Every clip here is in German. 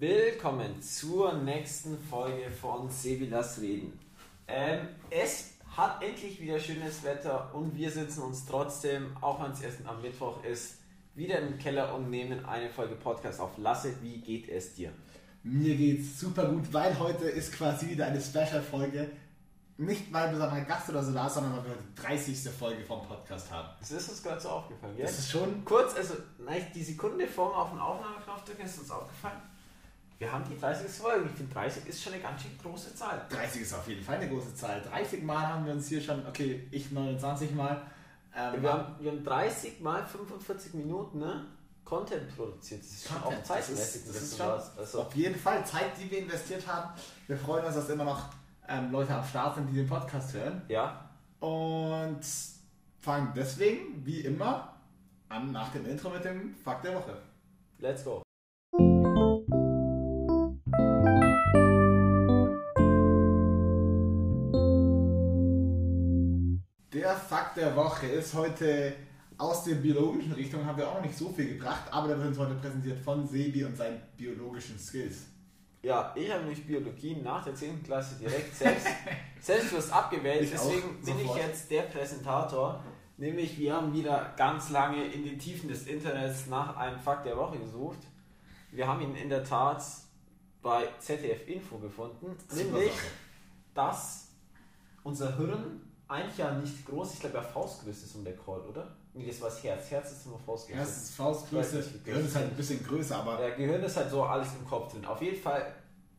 Willkommen zur nächsten Folge von Sebi Lass Reden. Ähm, es hat endlich wieder schönes Wetter und wir sitzen uns trotzdem, auch wenn es erst am Mittwoch ist, wieder im Keller und nehmen eine Folge Podcast auf. Lasse, wie geht es dir? Mir geht's super gut, weil heute ist quasi wieder eine Special-Folge. Nicht weil besonderer Gast oder so da ist, sondern weil wir heute die 30. Folge vom Podcast haben. Das ist uns gerade so aufgefallen, gell? Das ist schon. Kurz, also nein, die Sekunde vor dem auf den Aufnahmeknopf drücken ist uns aufgefallen. Wir haben die 30. Folge. Ich finde 30 ist schon eine ganz schön große Zahl. 30 ist auf jeden Fall eine große Zahl. 30 Mal haben wir uns hier schon, okay, ich 29 Mal. Ähm, Wir haben, wir haben 30 mal 45 Minuten ne? Content produziert. Das ist schon Content, auch zeitmäßig. Das ist, das ist schon also, auf jeden Fall Zeit, die wir investiert haben. Wir freuen uns, dass immer noch ähm, Leute am Start sind, die den Podcast hören. ja, Und fangen deswegen, wie immer, an nach dem Intro mit dem Fakt der Woche. let's go. Fakt der Woche ist heute aus der biologischen Richtung, haben wir auch noch nicht so viel gebracht, aber der wird uns heute präsentiert von Sebi und seinen biologischen Skills. Ja, ich habe nämlich Biologie nach der 10. Klasse direkt selbst, selbstbewusst abgewählt. Ich Deswegen bin ich jetzt der Präsentator. Nämlich, wir haben wieder ganz lange in den Tiefen des Internets nach einem Fakt der Woche gesucht. Wir haben ihn in der Tat bei ZDF Info gefunden. Super nämlich, Sache. dass unser Hirn eigentlich ja nicht groß, ich glaube ja Faustgröße ist um der Call, oder? Nee, das war das Herz. Herz ist nur Faustgröße. Ja, es ist Faustgröße, nicht, Gehirn ist halt ein bisschen größer, aber Der Gehirn ist halt so alles im Kopf drin. Auf jeden Fall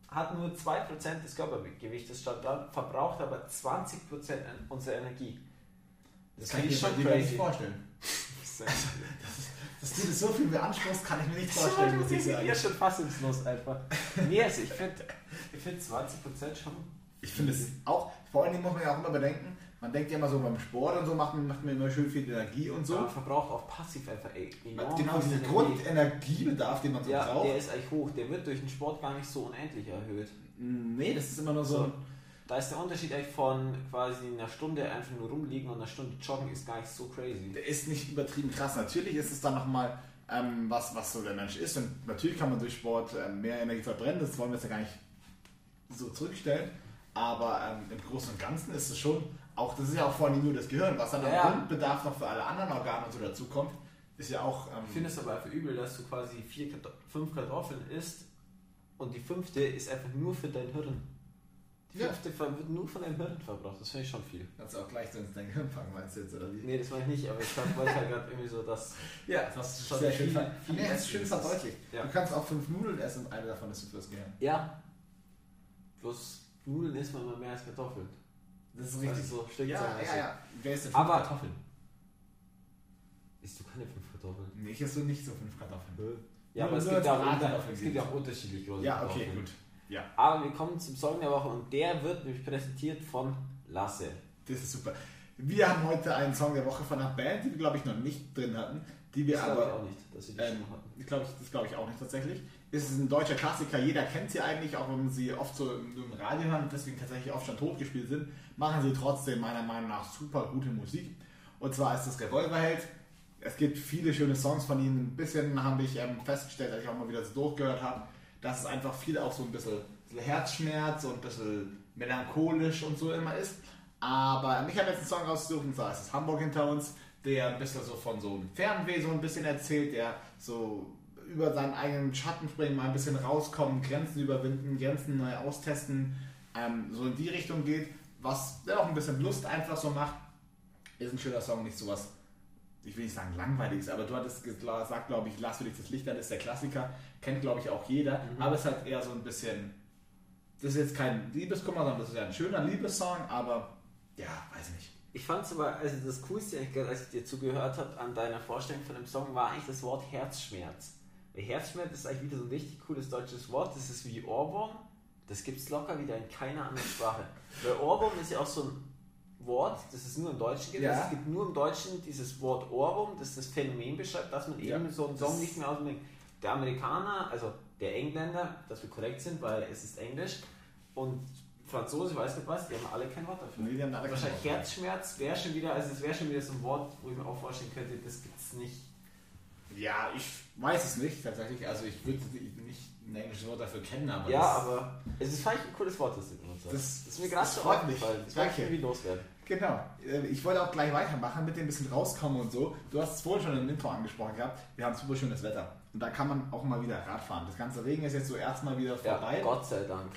hat nur 2% des Körpergewichtes stand da, verbraucht aber 20% an unserer Energie. das kann finde ich mir dir gar nicht vorstellen. Dass du das so viel beanspruchst, kann ich mir nicht vorstellen, muss ich sagen. Ja, schon fassungslos einfach. Nee, also ich finde ich find 20% schon. Ich finde es auch, vor allen Dingen muss man ja auch immer bedenken, man denkt ja immer so beim Sport und so, macht man, macht man immer schön viel Energie und So. Man verbraucht auch passiv einfach ey, enorm Genau, Energie. Grundenergiebedarf, den man so Ja, braucht. der ist eigentlich hoch. Der wird durch den Sport gar nicht so unendlich erhöht. Nee, das ist immer nur so. So. Da ist der Unterschied eigentlich von quasi einer Stunde einfach nur rumliegen und einer Stunde joggen ist gar nicht so crazy. Der ist nicht übertrieben krass. Natürlich ist es dann nochmal ähm, was, was so der Mensch ist. Und natürlich kann man durch Sport ähm, mehr Energie verbrennen. Das wollen wir jetzt ja gar nicht so zurückstellen. Aber ähm, im Großen und Ganzen ist es schon, auch das ist ja auch vor allem nur das Gehirn, was dann Ja, am. Grundbedarf noch für alle anderen Organe und so dazukommt, ist ja auch. Ähm, Ich finde es aber einfach übel, dass du quasi vier fünf Kartoffeln isst und die fünfte ist einfach nur für dein Hirn. Die Ja. fünfte wird nur von deinem Hirn verbraucht. Das finde ich schon viel. Kannst du auch gleich so ins dein Gehirn fangen, meinst du jetzt, oder wie? Nee, das meine ich nicht, aber ich wollte halt gerade irgendwie so, dass. Ja, das du Schon sehr viel- schön ver- viel Nee, essen schön ist verdeutlicht. Ja. Du kannst auch fünf Nudeln essen und eine davon ist fürs Gehirn. Ja. Bloß Nudeln isst man immer mehr als Kartoffeln. Das ist richtig. so Ja, ja, ja. Wer ist denn fünf Aber- Kartoffeln? Isst du keine fünf Kartoffeln? Nee, ich esse so nicht so fünf Kartoffeln. Ja, aber es gibt, ja auch, unter, es gibt ja auch unterschiedlich große Ja, okay, Kartoffeln. gut. Ja, Aber wir kommen zum Song der Woche und der wird nämlich präsentiert von Lasse. das ist super. Wir haben heute einen Song der Woche von einer Band, die wir, glaube ich, noch nicht drin hatten. Die wir Das glaube ich aber. auch nicht, dass wir die Ähm, schon hatten. ich glaube, das glaube ich auch nicht tatsächlich. Es ist ein deutscher Klassiker, jeder kennt sie eigentlich, auch wenn man sie oft so im, im Radio hören und deswegen tatsächlich oft schon totgespielt sind, machen sie trotzdem meiner Meinung nach super gute Musik. Und zwar ist das Revolverheld. Es gibt viele schöne Songs von ihnen. Ein bisschen habe ich ähm, festgestellt, als ich auch mal wieder so durchgehört habe, dass es einfach viel auch so ein bisschen, bisschen Herzschmerz und ein bisschen melancholisch und so immer ist. Aber ich habe jetzt einen Song rausgesucht und zwar ist es Hamburg hinter uns, der ein bisschen so von so einem Fernweh so ein bisschen erzählt, der so über seinen eigenen Schatten springen, mal ein bisschen rauskommen, Grenzen überwinden, Grenzen neu austesten, ähm, so in die Richtung geht, was der auch ein bisschen Lust einfach so macht. Ist ein schöner Song, nicht sowas, ich will nicht sagen langweiliges, aber du hattest gesagt, glaube ich, Lass für dich das Licht an ist der Klassiker, kennt glaube ich auch jeder, Mhm. aber es ist halt eher so ein bisschen, das ist jetzt kein Liebeskummer, sondern das ist ja ein schöner Liebessong, aber ja, weiß nicht. Ich fand es aber, also das Coolste, als ich dir zugehört habe an deiner Vorstellung von dem Song, war eigentlich das Wort Herzschmerz. Weil Herzschmerz ist eigentlich wieder so ein richtig cooles deutsches Wort. Das ist wie Ohrwurm. Das gibt es locker wieder in keiner anderen Sprache. Weil Ohrwurm ist ja auch so ein Wort, das es nur im Deutschen gibt. Ja. Also es gibt nur im Deutschen dieses Wort Ohrwurm, das das Phänomen beschreibt, dass man Ja. eben so einen Song nicht mehr aus dem... Der Amerikaner, also der Engländer, dass wir korrekt sind, weil es ist Englisch, und Franzose, weiß nicht was, die haben alle kein Wort dafür. Nee, die haben alle Wahrscheinlich Wort. Herzschmerz wäre schon wieder, also es wäre schon wieder so ein Wort, wo ich mir auch vorstellen könnte, das gibt es nicht. Ja, ich weiß es nicht tatsächlich. Also ich würde nicht in englische englische Wort dafür kennen, aber. Ja, aber es ist vielleicht ein cooles Wort, das du benutzt hast. Das- das ist mir gerade so aufgefallen. Das wollte ich irgendwie loswerden. Genau. Äh, Ich wollte auch gleich weitermachen, mit dem ein bisschen rauskommen und so. Du hast es vorhin schon im Intro angesprochen gehabt. Wir haben super schönes Wetter. Und da kann man auch mal wieder Radfahren. Das ganze Regen ist jetzt so erstmal wieder Ja, vorbei. Gott sei Dank.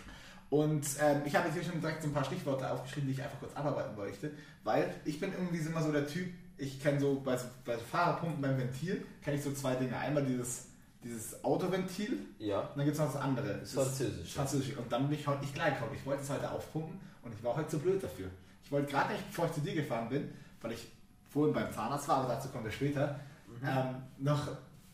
Und ähm, ich habe jetzt hier schon direkt so ein paar Stichworte aufgeschrieben, die ich einfach kurz abarbeiten möchte. Weil ich bin irgendwie immer so der Typ, ich kenne so bei, bei Fahrerpumpen beim Ventil, kenne ich so zwei Dinge. Einmal dieses, dieses Autoventil Ja. und dann gibt es noch das andere. Das Französisch. Französisch. Und dann bin ich heute nicht gleich gekommen. Ich wollte es heute aufpumpen und ich war heute zu blöd dafür. Ich wollte gerade nicht, bevor ich zu dir gefahren bin, weil ich vorhin beim Zahnarzt war, aber dazu kommen wir später, Mhm. ähm, noch,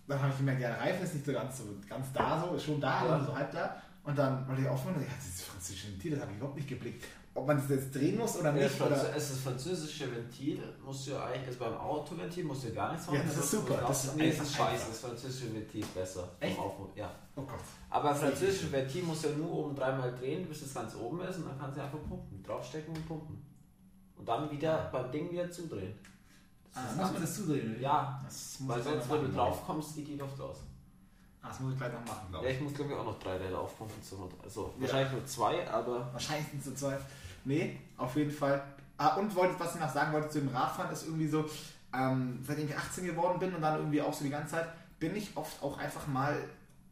dann habe ich gemerkt, ja, der Reifen ist nicht so ganz, so ganz da, so, ist schon da, Ja. aber so halb da. Und dann wollte ich aufhören und ich hatte dieses französische Ventil, das habe ich überhaupt nicht geblickt. Ob man das jetzt drehen muss oder Ja, nicht. Franz- Oder, es ist das französische Ventil, musst du ja eigentlich, also beim Autoventil musst du ja gar nichts machen. Ja, das ist super, das ist nee, das ist scheiße, das französische Ventil ist besser. Echt? Ja. oh Gott. Aber Das französische Ventil muss ja nur oben dreimal drehen, bis es ganz oben ist und dann kannst du einfach pumpen. Draufstecken und pumpen. Und dann wieder beim Ding wieder zudrehen. Ah, ist muss man das zudrehen? Ja, das Weil ich sonst, wenn du drauf kommst, geht die Luft raus. Ah, das muss ich gleich noch machen, glaube Ja, ich. ich muss glaube ich auch noch drei Räder aufpumpen. Also Ja. wahrscheinlich nur zwei, aber Wahrscheinlich sind es so zwei. Nee, auf jeden Fall. Ah, und wollte, was ich noch sagen wollte zu dem Radfahren, ist irgendwie so, ähm, seitdem ich 18 geworden bin und dann irgendwie auch so die ganze Zeit, bin ich oft auch einfach mal,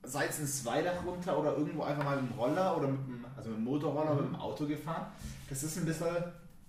Zweidach runter oder irgendwo einfach mal mit dem Roller oder mit dem, also mit dem Motorroller oder mit dem Auto gefahren. Das ist ein bisschen,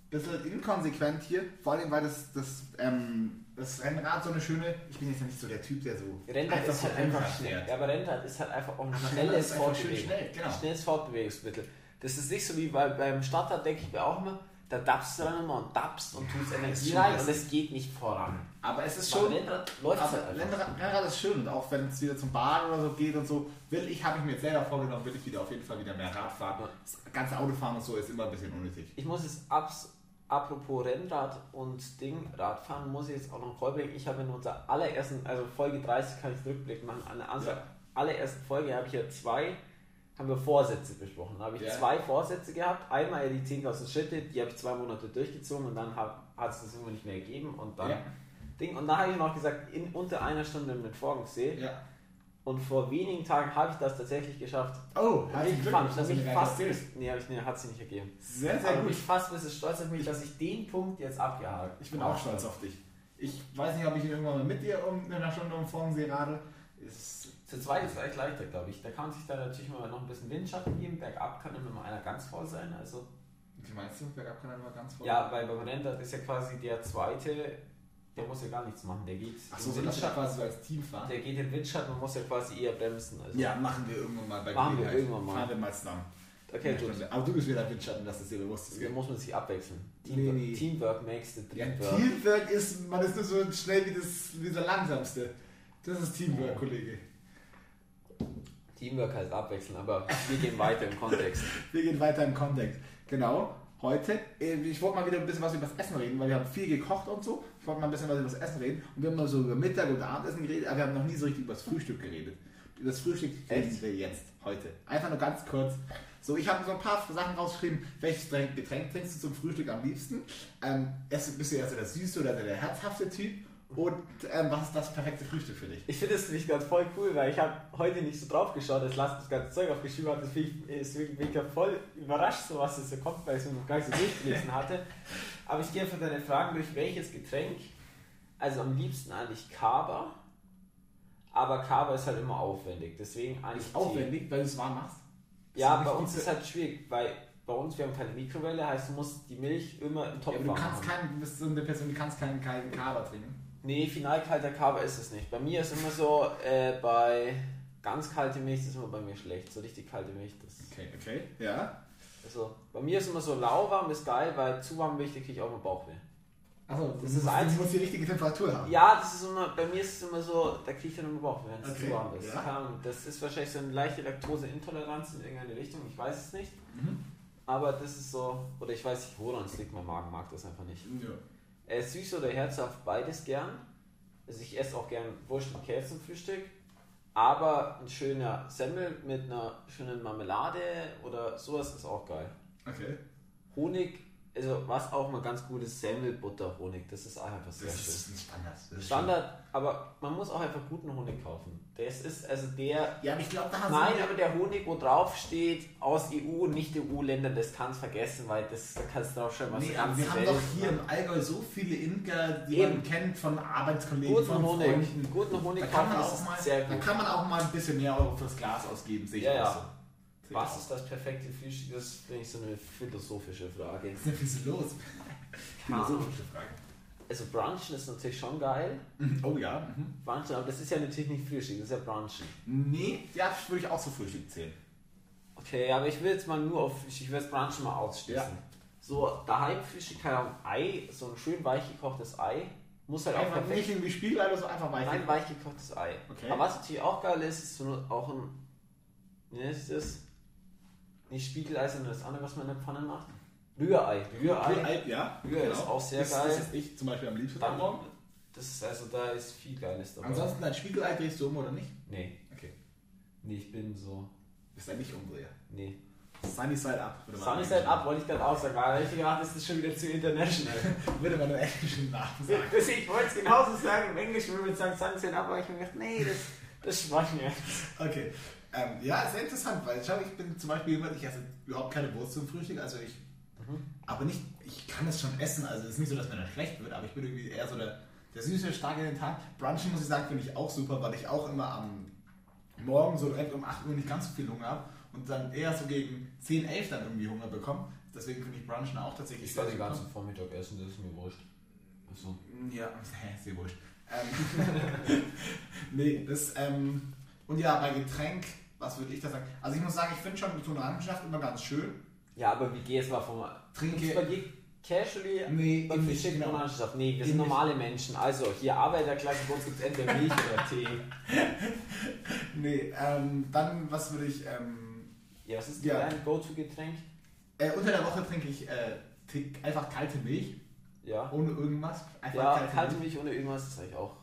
bisschen inkonsequent hier, vor allem weil das, das, ähm, das Rennrad so eine schöne, ich bin jetzt ja nicht so der Typ, der so Rennrad ist halt einfach schnell. Ja, aber Rennrad ist halt einfach auch ein Rennrad schnelles ist einfach schön Fortbewegung. schnell, genau. Schnelles Fortbewegungsmittel. Das ist nicht so wie bei, beim Stadtrad, denke ich mir auch immer, da dappst du dann immer und dappst und tust Energie rein und es geht nicht voran. Aber es ist schon, Rennrad läuft Aber halt. Rennrad, Rennrad ist schön und auch wenn es wieder zum Baden oder so geht und so, will ich, habe ich mir jetzt selber vorgenommen, will ich wieder auf jeden Fall wieder mehr Rad fahren. Das ganze Autofahren und so ist immer ein bisschen unnötig. Ich muss jetzt abs, apropos Rennrad und Ding, Radfahren, muss ich jetzt auch noch vollbringen. Ich habe in unserer allerersten, also Folge 30 kann ich Rückblick machen, an der Ja. allerersten Folge habe ich ja zwei, haben wir Vorsätze besprochen. Da habe ich Ja. zwei Vorsätze gehabt. Einmal die 10.000 Schritte, die habe ich zwei Monate durchgezogen und dann hat es das irgendwo nicht mehr gegeben und dann Ja. Ding. Und da habe ich noch gesagt, in unter einer Stunde mit Forgensee. Ja. Und vor wenigen Tagen habe ich das tatsächlich geschafft. Oh, ich da dass ich fast, nee, ich, nee, hat sie nicht ergeben. Sehr, sehr gut. ich fast ein bisschen stolz auf mich, dass ich den Punkt jetzt abgehakt Ich bin auch stolz auf dich. Ich weiß nicht, ob ich irgendwann mal mit dir um in einer Stunde um Fornsee radel. Ist Zu zweit ist es eigentlich leichter, glaube ich. Da kann man sich dann natürlich mal noch ein bisschen Windschatten geben. Bergab kann immer mal einer ganz voll sein. Also, wie meinst du? Bergab kann immer ganz voll. ja, weil beim Rennrad ist ja quasi der zweite, der muss ja gar nichts machen. Der geht Ach so, im so das ist Windschatten. quasi so als Team fahren. Der geht im Windschatten und muss ja quasi eher bremsen. Also. Ja, machen wir irgendwann mal bei Machen wir irgendwann mal. Fahren wir mal zusammen. Okay, gut. Stunde. Aber du bist wieder Windschatten, dass es dir bewusst ist. Da muss man sich abwechseln. Nee, Teamwork, nee. Teamwork makes the Ja, dream work. Teamwork ist, man ist nur so schnell wie, das, wie der langsamste. Das ist Teamwork, Oh. Kollege. Teamwork heißt abwechseln, aber wir gehen weiter im Kontext. Wir gehen weiter im Kontext. Genau, heute, äh, ich wollte mal wieder ein bisschen was über das Essen reden, weil wir haben viel gekocht und so. Ich wollte mal ein bisschen was über das Essen reden. Und wir haben mal so über Mittag und Abendessen geredet, aber wir haben noch nie so richtig über das Frühstück geredet. Über das Frühstück reden wir jetzt, heute. Einfach nur ganz kurz. So, ich habe so ein paar Sachen rausgeschrieben. Welches Getränk, trinkst du zum Frühstück am liebsten? Ähm, bist du eher so der süße oder der herzhafte Typ? Und ähm, was ist das perfekte Frühstück für dich? Ich finde das nicht ganz voll cool, weil ich habe heute nicht so drauf geschaut, als Lars das ganze Zeug aufgeschrieben hat. Deswegen bin ich ja voll überrascht, so was das so kommt, weil ich es mir noch gar nicht so durchgelesen hatte. Aber ich gehe einfach deine Fragen durch, welches Getränk. Also am liebsten eigentlich Kaba. Aber Kaba ist halt immer aufwendig. Deswegen eigentlich Tee. Aufwendig, weil du es warm machst. Ja, Ist bei uns ist halt schwierig, weil bei uns, wir haben keine Mikrowelle, heißt du musst die Milch immer im Ja, Topf aber du warm kannst haben. keinen, du bist so eine Person, die kannst keinen kalten Kaba trinken. Nee, final kalter Kaba ist es nicht. Bei mir ist immer so, äh, bei ganz kalte Milch das ist immer bei mir schlecht. So richtig kalte Milch, das. Okay, okay. Ja. Also, bei mir ist immer so lauwarm, ist geil, weil zu warm Milch, da kriege ich auch immer Bauchweh. Achso, Das das ist eins- Du musst die richtige Temperatur haben. Ja, das ist immer, bei mir ist es immer so, da kriege ich dann immer Bauchweh, wenn es Okay, zu warm ist. ja. Keine Ahnung, das ist wahrscheinlich so eine leichte Laktoseintoleranz in irgendeine Richtung, ich weiß es nicht. Mhm. Aber das ist so, oder ich weiß nicht, woran es liegt, mein Magen mag das einfach nicht. Ja. Äh, süß oder herzhaft, beides gern. Also ich esse auch gern Wurst und Käse zum Frühstück. Aber ein schöner Semmel mit einer schönen Marmelade oder sowas ist auch geil. Okay. Honig also was auch mal ganz gut ist, Semmelbutter, Honig. Das ist auch einfach sehr Das schön. ist ein Standard. Das Standard, aber man muss auch einfach guten Honig kaufen. Das ist also der. schön. Ja, aber ich glaube, da haben Nein, aber der Honig, wo drauf steht, aus EU und nicht EU-Ländern, das kannst vergessen, weil das da kannst du drauf schreiben, was Nee, aber wir haben doch hier im Allgäu so viele Imker, die Eben. man kennt von Arbeitskollegen, guten von Honig. Freunden. Guten Honig Da kann, man das auch mal, sehr da gut. kann man auch mal ein bisschen mehr Euro fürs Glas ausgeben, sehe ich Ja, auch ja. so. Ich Was auch. ist das perfekte Frühstück? Das finde ich so eine philosophische Frage. Was ist denn los? Philosophische Frage. Also Brunchen ist natürlich schon geil. Mhm. Oh ja. Mhm. Brunchen, aber das ist ja natürlich nicht Frühstück, das ist ja Brunchen. Nee, ja, das würde ich auch zu Frühstück zählen. Okay, aber ich will jetzt mal nur auf ich will das Brunchen mal ausschließen. Ja. So, daheim Frühstück, keine Ahnung, Ei, so ein schön weich gekochtes Ei, muss halt auch Einfach perfekt nicht irgendwie Spiegelei so, einfach weich. Nein, weich gekochtes Ei. Okay. Aber was natürlich auch geil ist, ist so auch ein. Wie ist das? Nicht Spiegelei, sondern das andere, was man in der Pfanne macht. Rührei. Rührei. Rührei, ja. genau. Rührei ist auch sehr das, geil. Das ist ich zum Beispiel am liebsten am Morgen. das ist also, da ist viel Geiles dabei. Ansonsten dein Spiegelei drehst du um oder nicht? Nee, Okay. nee, ich bin so. Bist ein Nicht-Umdreher. Nee. Sunny Side Up. Sunny Side Up wollte ich gerade auch sagen, weil ich gedacht, das ist schon wieder zu international. Würde man nur englischen Namen sagen. Ich wollte es genauso sagen, im Englischen würde man sagen Sunny Side Up, aber ich habe mir gedacht, nee, das, das schwach mir. Okay. Ähm, ja, sehr interessant, weil schau, ich bin zum Beispiel jemand, ich esse überhaupt keine Wurst zum Frühstück, also ich. Aber nicht, ich kann es schon essen, also es ist nicht so, dass mir dann schlecht wird, aber ich bin irgendwie eher so der, der süße, starke in den Tag. Brunchen, muss ich sagen, finde ich auch super, weil ich auch immer am Morgen so direkt um 8 Uhr nicht ganz so viel Hunger habe und dann eher so gegen 10, 11 dann irgendwie Hunger bekomme. Deswegen finde ich Brunchen auch tatsächlich Ich werde den ganzen Vormittag essen, das ist mir wurscht. Also, Ja, hä, sehr wurscht. Ähm, nee, das, ähm, und ja, bei Getränk, was würde ich da sagen? Also ich muss sagen, ich finde schon Orangensaft immer ganz schön. ja, aber wie geht es mal vom. Trinke- dir casually Nee, und wir schicken genau. Orangensaft? Nee, wir sind nicht. normale Menschen. Also, hier Arbeiterklasse, bei uns gibt es entweder Milch oder Tee. Nee, ähm, dann, was würde ich, ähm, Ja, was ist Ja. dein Go-To-Getränk? äh, unter der Woche trinke ich äh, einfach kalte Milch, Ja. ohne irgendwas. Einfach Ja, kalte Milch ohne irgendwas ist eigentlich auch.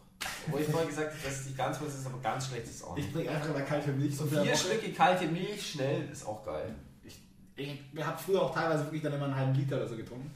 Wo ich vorher gesagt habe, dass die ganz was ist, aber ganz schlecht ist auch Ich nicht. trinke einfach immer kalte Milch. So vier. Stücke kalte Milch, schnell, ist auch geil. Ich, ich habe früher auch teilweise wirklich dann immer einen halben Liter oder so getrunken.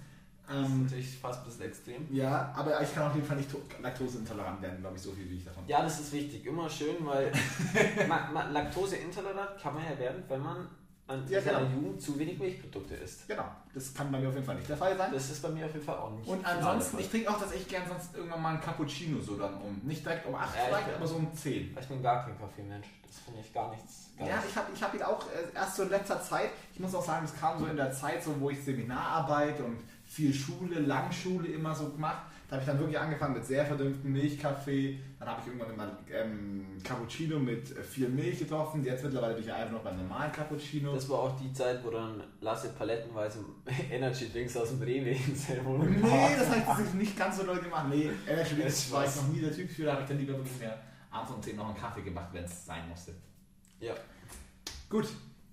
Das ist Ähm, natürlich fast ein bisschen extrem. ja, aber ich kann auf jeden Fall nicht to- laktoseintolerant werden, glaube ich, so viel wie ich davon. Ja, das ist wichtig. Immer schön, weil man, man, Laktoseintolerant kann man ja werden, wenn man an Ja, seiner genau. Jugend zu wenig Milchprodukte isst. Genau, das kann bei mir auf jeden Fall nicht der Fall sein. Das ist bei mir auf jeden Fall auch nicht. Und ansonsten, ich trinke auch tatsächlich gern sonst irgendwann mal einen Cappuccino so dann um. Nicht direkt um 8 Ja, ich vielleicht, bin- aber so um 10. Fall. Ich bin gar kein Kaffeemensch. Das finde ich gar nichts. Gar Ja, nichts. ich habe ich hab ihn auch äh, erst so in letzter Zeit, ich muss auch sagen, es kam so in der Zeit, so, wo ich Seminararbeit und viel Schule, Langschule immer so gemacht. Da habe ich dann wirklich angefangen mit sehr verdünnten Milchkaffee. Dann habe ich irgendwann immer ähm, Cappuccino mit äh, viel Milch getroffen. Jetzt mittlerweile bin ich einfach noch beim normalen Cappuccino. Das war auch die Zeit, wo dann Lasse palettenweise Energy Drinks aus dem Rewe in seine Wohnung Nee, das habe ich nicht ganz so doll gemacht. Nee, Das gesagt war ich noch nie der Typ für. Da habe ich dann lieber wirklich mehr abends um 10 noch einen Kaffee gemacht, wenn es sein musste. Ja. Gut,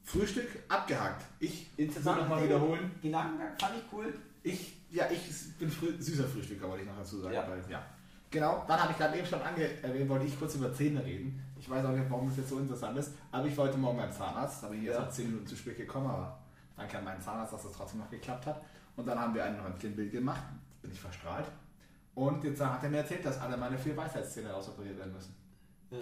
Frühstück abgehakt. Ich Interessant. nochmal wiederholen. Gedankengang fand ich cool. Ich, ja, ich bin frü süßer Frühstücker, wollte ich noch dazu sagen. Ja. Weil, ja. Genau, dann habe ich gerade eben schon ange erwähnt, wollte ich kurz über Zähne reden. Ich weiß auch nicht, warum das jetzt so interessant ist, aber ich wollte morgen beim Zahnarzt, da bin ich Ja. mal 10 Minuten zu spät gekommen, aber danke an meinen Zahnarzt, dass das trotzdem noch geklappt hat. Und dann haben wir ein Röntgenbild gemacht, bin ich verstrahlt. Und jetzt hat er mir erzählt, dass alle meine vier Weisheitszähne rausoperiert werden müssen. Ja.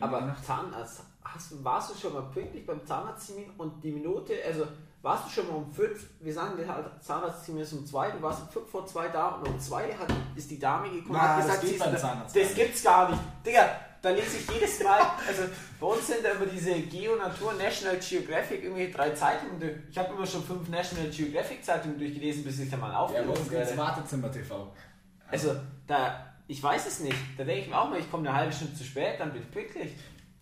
Aber nach- Zahnarzt, hast, warst du schon mal pünktlich beim Zahnarzttermin und die Minute, also warst du schon mal um fünf, wir sagen, der Zahnarzttermin ist um zwei, du warst um fünf vor zwei da und um zwei hat, ist die Dame gekommen und hat das gesagt, geht sie ist beim da- Zahnarzt das gar gibt's gar nicht. Digga, da lese ich jedes Mal, also bei uns sind da immer diese Geo Natur National Geographic irgendwie drei Zeitungen durch. Ich habe immer schon fünf National Geographic Zeitungen durchgelesen, bis ich da mal Ja, bei uns gibt es werde. Wartezimmer TV. Also, da, ich weiß es nicht. Da denke ich mir auch mal, ich komme eine halbe Stunde zu spät, dann bin ich pünktlich.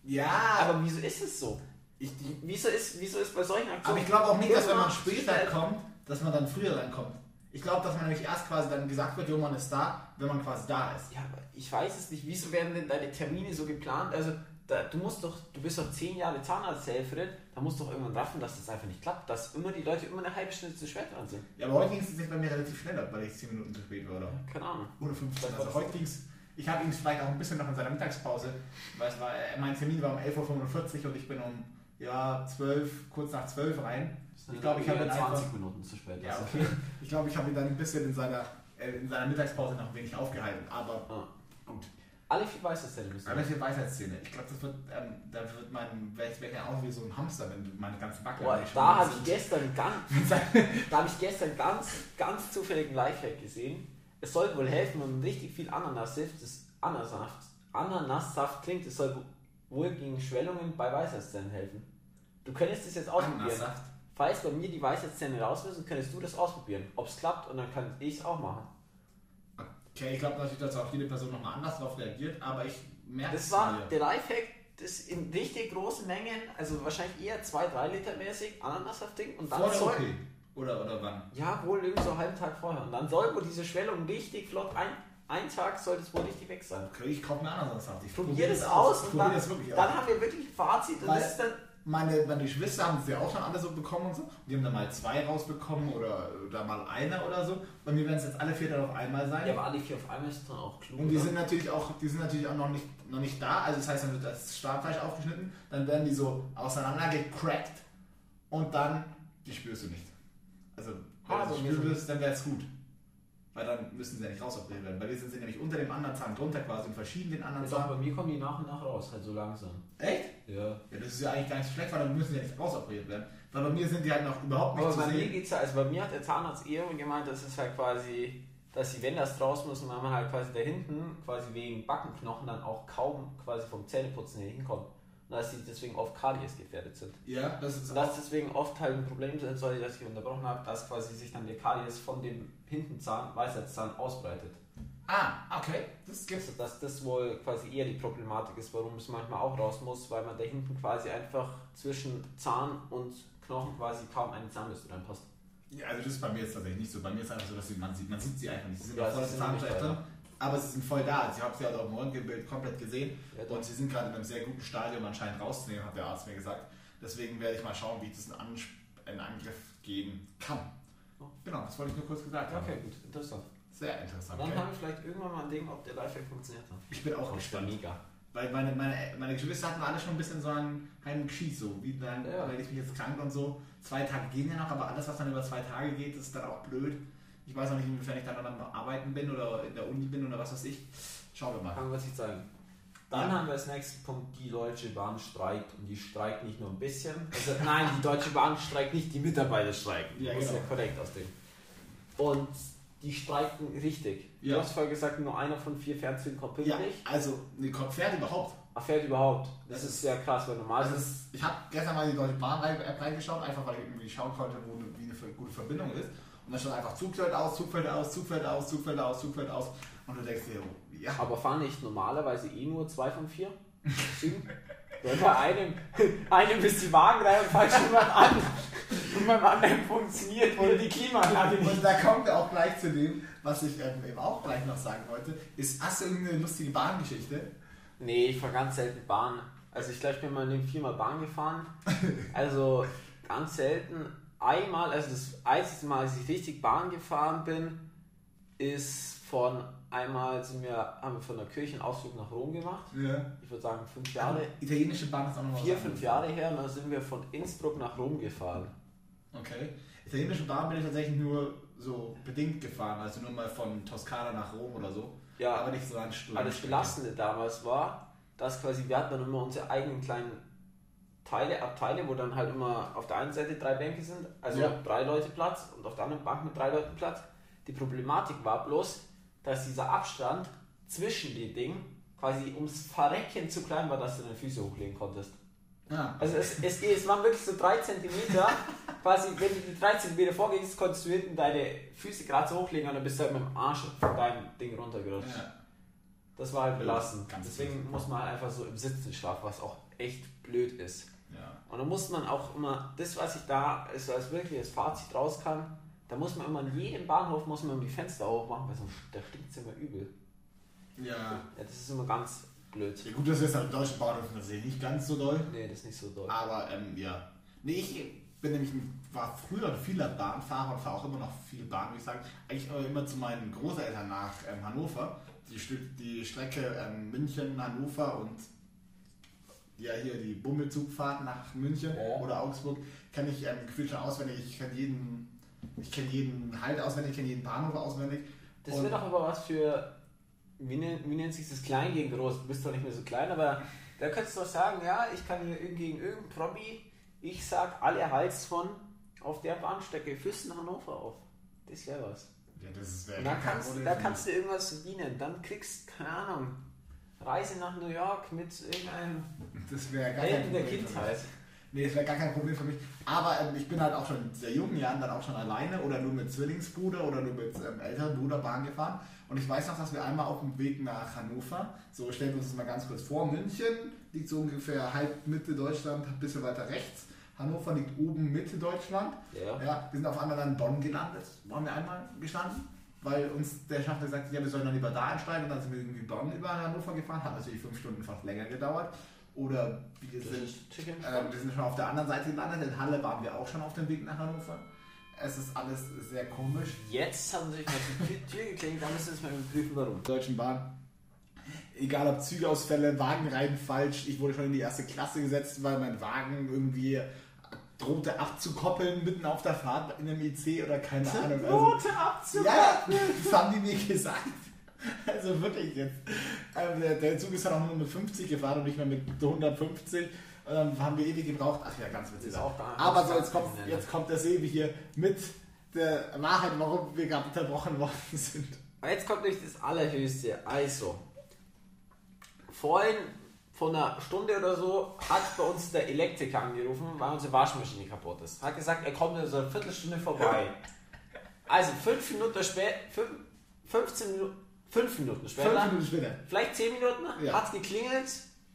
Ja, Aber wieso ist es so? Ich, Wieso ist, wieso ist bei solchen Aber Aktionen. ich glaube auch nicht, dass wenn man später kommt, dass man dann früher reinkommt. Ich glaube, dass man nämlich erst quasi dann gesagt wird, jo, man ist da, wenn man quasi da ist. Ja, aber ich weiß es nicht. Wieso werden denn deine Termine so geplant? Also, da, du musst doch, du bist doch zehn Jahre Zahnarzthelferin, da musst du doch irgendwann raffen, dass das einfach nicht klappt, dass immer die Leute immer eine halbe Stunde zu spät dran sind. Ja, aber heute ging es sich bei mir relativ schnell ab, weil ich 10 Minuten zu spät war, oder? Keine Ahnung. Oder 15. Was Also heute ging es, ich habe ihn vielleicht auch ein bisschen noch in seiner Mittagspause, weil es war, äh, mein Termin war um 11.45 Uhr und ich bin um ja, 12, kurz nach 12 rein. Ich glaube, ich habe 20 einfach, Minuten zu spät. Ja, okay. Ich glaube, ich habe ihn dann ein bisschen in seiner, äh, in seiner Mittagspause noch ein wenig aufgehalten, aber ah. gut. Alle vier Weisheitszähne müssen. Alle vier Weisheitszähne. Ich glaube, das wird, ähm, da wird mein, ich werde ja auch wie so ein Hamster, wenn du meine ganzen Backe Boah, Da habe ich gestern ganz, da habe ich gestern ganz, ganz zufälligen Lifehack gesehen. Es soll wohl helfen, wenn man richtig viel Ananassaft, das Ananassaft, Ananassaft klingt, es soll wohl gegen Schwellungen bei Weisheitszähnen helfen. Du könntest das jetzt ausprobieren. Falls bei mir die Weisheitszähne raus müssen, könntest du das ausprobieren, ob es klappt und dann kann ich es auch machen. Okay, ich glaube natürlich, dass auch jede Person nochmal anders darauf reagiert, aber ich merke es. Das war mir. der Lifehack, das in richtig großen Mengen, also wahrscheinlich eher 2-3 Liter mäßig Ananassaft-Ding und dann Vor soll. Okay. Oder, oder wann? Ja, wohl irgendwie so einen halben Tag vorher. Und dann soll wohl diese Schwellung richtig flott ein. Ein Tag sollte es wohl richtig weg sein. Okay, ich kaufe mir Ananassaft. Ich probiere das aus und dann, dann haben wir wirklich ein Fazit. Und das ist dann meine, meine Geschwister haben sie ja auch schon alle so bekommen und so. Die haben dann mal zwei rausbekommen oder, oder mal einer oder so. Bei mir werden es jetzt alle vier dann auf einmal sein. Ja, aber alle vier auf einmal ist dann auch klug. Und die oder? sind natürlich auch, die sind natürlich auch noch nicht, noch nicht da. Also das heißt, dann wird das Startfleisch aufgeschnitten, dann werden die so auseinander gecrackt und dann, die spürst du nicht. Also, wenn ah, du also spürst, dann wäre es gut. Weil dann müssen sie ja nicht rausoperiert werden. Bei wir sind sie nämlich unter dem anderen Zahn drunter quasi und verschieben den anderen Zahn. Bei mir kommen die nach und nach raus, halt so langsam. Echt? Ja. Ja, das ist ja eigentlich gar nicht so schlecht, weil dann müssen sie ja nicht rausoperiert werden. Weil bei mir sind die halt noch überhaupt nicht Aber zu bei sehen. mir geht's ja, also bei mir hat der Zahnarzt eher gemeint, dass es halt quasi, dass sie, wenn das draus müssen, weil man halt quasi da hinten, quasi wegen Backenknochen, dann auch kaum quasi vom Zähneputzen hier hinkommt dass sie deswegen oft Karies gefährdet sind. Ja, das ist und dass deswegen oft halt ein Problem ist, sorry, dass ich unterbrochen habe, dass quasi sich dann der Karies von dem Hintenzahn, Weisheitszahn ausbreitet. Ah, okay. Das gibt's. Also, dass das wohl quasi eher die Problematik ist, warum es manchmal auch raus muss, weil man da hinten quasi einfach zwischen Zahn und Knochen quasi kaum eine Zahnbürste reinpasst. Ja, also das ist bei mir jetzt tatsächlich nicht so. Bei mir ist es einfach so, dass sie, man, sieht, man sieht sie einfach nicht. Sie sind ja, voll Zahnfleisch drin aber sie sind voll da. Also ich habe sie halt auf dem Röntgenbild komplett gesehen ja, und sie sind gerade in einem sehr guten Stadium anscheinend rauszunehmen, hat der Arzt mir gesagt. Deswegen werde ich mal schauen, wie ich das in, Angriff geben kann. Oh. Genau, das wollte ich nur kurz gesagt haben. Okay, gut, interessant. Sehr interessant. Dann okay. haben wir vielleicht irgendwann mal ein Ding, ob der Lifehack funktioniert hat. Ich bin auch gespannt. Mega. Weil meine, meine, meine Geschwister hatten alle schon ein bisschen so einen heimlichen Geschiss, so wie dann, ja. weil ich mich jetzt krank und so. Zwei Tage gehen ja noch, aber alles, was dann über zwei Tage geht, ist dann auch blöd. Ich weiß noch nicht, inwiefern ich dann am Arbeiten bin oder in der Uni bin oder was weiß ich. Schauen wir mal. Kann was ich sagen. Dann haben wir als nächsten Punkt, die Deutsche Bahn streikt und die streikt nicht nur ein bisschen. Also nein, die Deutsche Bahn streikt nicht, die Mitarbeiter streiken. Ja, das genau. ist ja korrekt aus dem. Und die streiken richtig. Ja. Du hast vorher gesagt, nur einer von vier Fernzügen kommt pünktlich. Ja, also ne, fährt überhaupt. Ach, fährt überhaupt. Das, das ist sehr krass, weil normal also ist. Ich habe gestern mal die Deutsche Bahn-App reingeschaut, einfach weil ich irgendwie schauen konnte, wo eine, wie eine gute Verbindung ist. Und dann stand einfach Zug fällt aus, Zug fällt aus, Zug fällt aus, Zug fällt aus, Zug fällt aus. Und du denkst dir, ja. Aber fahren nicht normalerweise eh nur zwei von vier? Wenn bei einem, einem ist die Wagenreihe und falsch jemand an und beim anderen funktioniert oder die Klimaanlage nicht. Und da kommen wir auch gleich zu dem, was ich ähm, eben auch gleich noch sagen wollte. Ist, hast du irgendeine lustige Bahngeschichte? Nee, ich fahre ganz selten Bahn. Also ich glaube, ich bin mal in dem viermal Bahn gefahren. Also ganz selten einmal, also das einzige Mal, als ich richtig Bahn gefahren bin, ist von einmal sind wir, haben wir von der Kirche einen Ausflug nach Rom gemacht. Ja. Ich würde sagen fünf Jahre. Italienische Bahn ist auch noch Vier, fünf Jahre her und dann sind wir von Innsbruck nach Rom gefahren. Okay. Italienische Bahn bin ich tatsächlich nur so bedingt gefahren, also nur mal von Toskana nach Rom oder so. Ja, aber nicht so ein Stunde. Aber das Belastende damals war, dass quasi wir hatten dann immer unsere eigenen kleinen Teile, Abteile, wo dann halt immer auf der einen Seite drei Bänke sind, also ja. drei Leute Platz und auf der anderen Bank mit drei Leuten Platz. Die Problematik war bloß, dass dieser Abstand zwischen den Dingen quasi ums Verrecken zu klein war, dass du deine Füße hochlegen konntest. Ja. Also es, es, es waren wirklich so drei Zentimeter, quasi wenn du die drei Zentimeter vorgehst, konntest du hinten deine Füße gerade so hochlegen und dann bist du halt mit dem Arsch von deinem Ding runtergerutscht. Ja. Das war halt belastend. Deswegen muss man halt einfach so im Sitzen schlafen, was auch echt blöd ist. Und da muss man auch immer, das was ich da also als wirklich als Fazit raus kann, da muss man immer in jedem Bahnhof muss man die Fenster aufmachen, weil sonst da stinkt es immer übel. Ja. Ja, das ist immer ganz blöd. Ja gut, das ist halt im deutschen Bahnhof tatsächlich nicht ganz so doll. Nee, das ist nicht so doll. Aber ähm, ja. Nee, ich bin nämlich war früher vieler Bahnfahrer und fahre auch immer noch viel Bahn, würde ich sagen. Eigentlich immer zu meinen Großeltern nach ähm, Hannover. Die, die Strecke ähm, München, Hannover und ja hier die Bummelzugfahrt nach München Ja. oder Augsburg, kenne ich ähm, gefühlt schon auswendig. Ich kenne jeden, ich kenne jeden Halt auswendig, ich kenne jeden Bahnhof auswendig. Das wäre doch aber was für, wie, nennt- wie nennt sich das klein gegen groß? Du bist doch nicht mehr so klein, aber da könntest du doch sagen, ja, ich kann hier gegen irgendeinen Promi, ich sag alle Hals von auf der Bahnstrecke Füssen Hannover auf. Das wäre was. Ja, das wäre da kannst, da kannst du irgendwas verdienen. Dann kriegst, keine Ahnung, Reise nach New York mit irgendeinem Das wäre gar Helden kein der Problem für mich. Kindheit. Nee, das wäre gar kein Problem für mich. Aber ähm, ich bin halt auch schon in sehr jungen Jahren dann auch schon alleine oder nur mit Zwillingsbruder oder nur mit ähm, älteren Bruder Bahn gefahren. Und ich weiß noch, dass wir einmal auf dem Weg nach Hannover, so stellen wir uns das mal ganz kurz vor, München liegt so ungefähr halb Mitte Deutschland, ein bisschen weiter rechts. Hannover liegt oben Mitte Deutschland. Ja. Ja, wir sind auf einmal dann in Bonn gelandet, waren wir einmal gestanden, weil uns der Schaffner gesagt hat, ja, wir sollen dann lieber da einsteigen und dann sind wir irgendwie Bonn über Hannover gefahren, hat natürlich fünf Stunden fast länger gedauert. Oder wir sind ähm, wir sind schon auf der anderen Seite gelandet. In Halle waren wir auch schon auf dem Weg nach Hannover. Es ist alles sehr komisch. Jetzt haben sie sich mal die Tür geklingelt, da müssen wir jetzt mal überprüfen, warum. Deutschen Bahn. Egal ob Zügeausfälle, Wagenreihen falsch. Ich wurde schon in die erste Klasse gesetzt, weil mein Wagen irgendwie drohte abzukoppeln mitten auf der Fahrt in einem IC oder keine Ahnung. Also, Rote Abzug! ja, das haben die mir gesagt. Also wirklich jetzt. Ähm, der, Zug ist dann auch nur mit 50 gefahren und nicht mehr mit 150. Und dann haben wir ewig gebraucht. Ach ja, ganz witzig. Das ist auch gar- Aber so, jetzt kommt, kriminell. jetzt kommt der Sebi hier mit der Wahrheit, warum wir gerade unterbrochen worden sind. Jetzt kommt nämlich das Allerhöchste. Also, vorhin vor einer Stunde oder so hat bei uns der Elektriker angerufen, weil unsere Waschmaschine kaputt ist. Hat gesagt, er kommt in so einer Viertelstunde vorbei. Also fünf Minuten später, 15 Minuten, fünf Minuten später, Fünf Minuten später. vielleicht zehn Minuten, Ja. hat's geklingelt,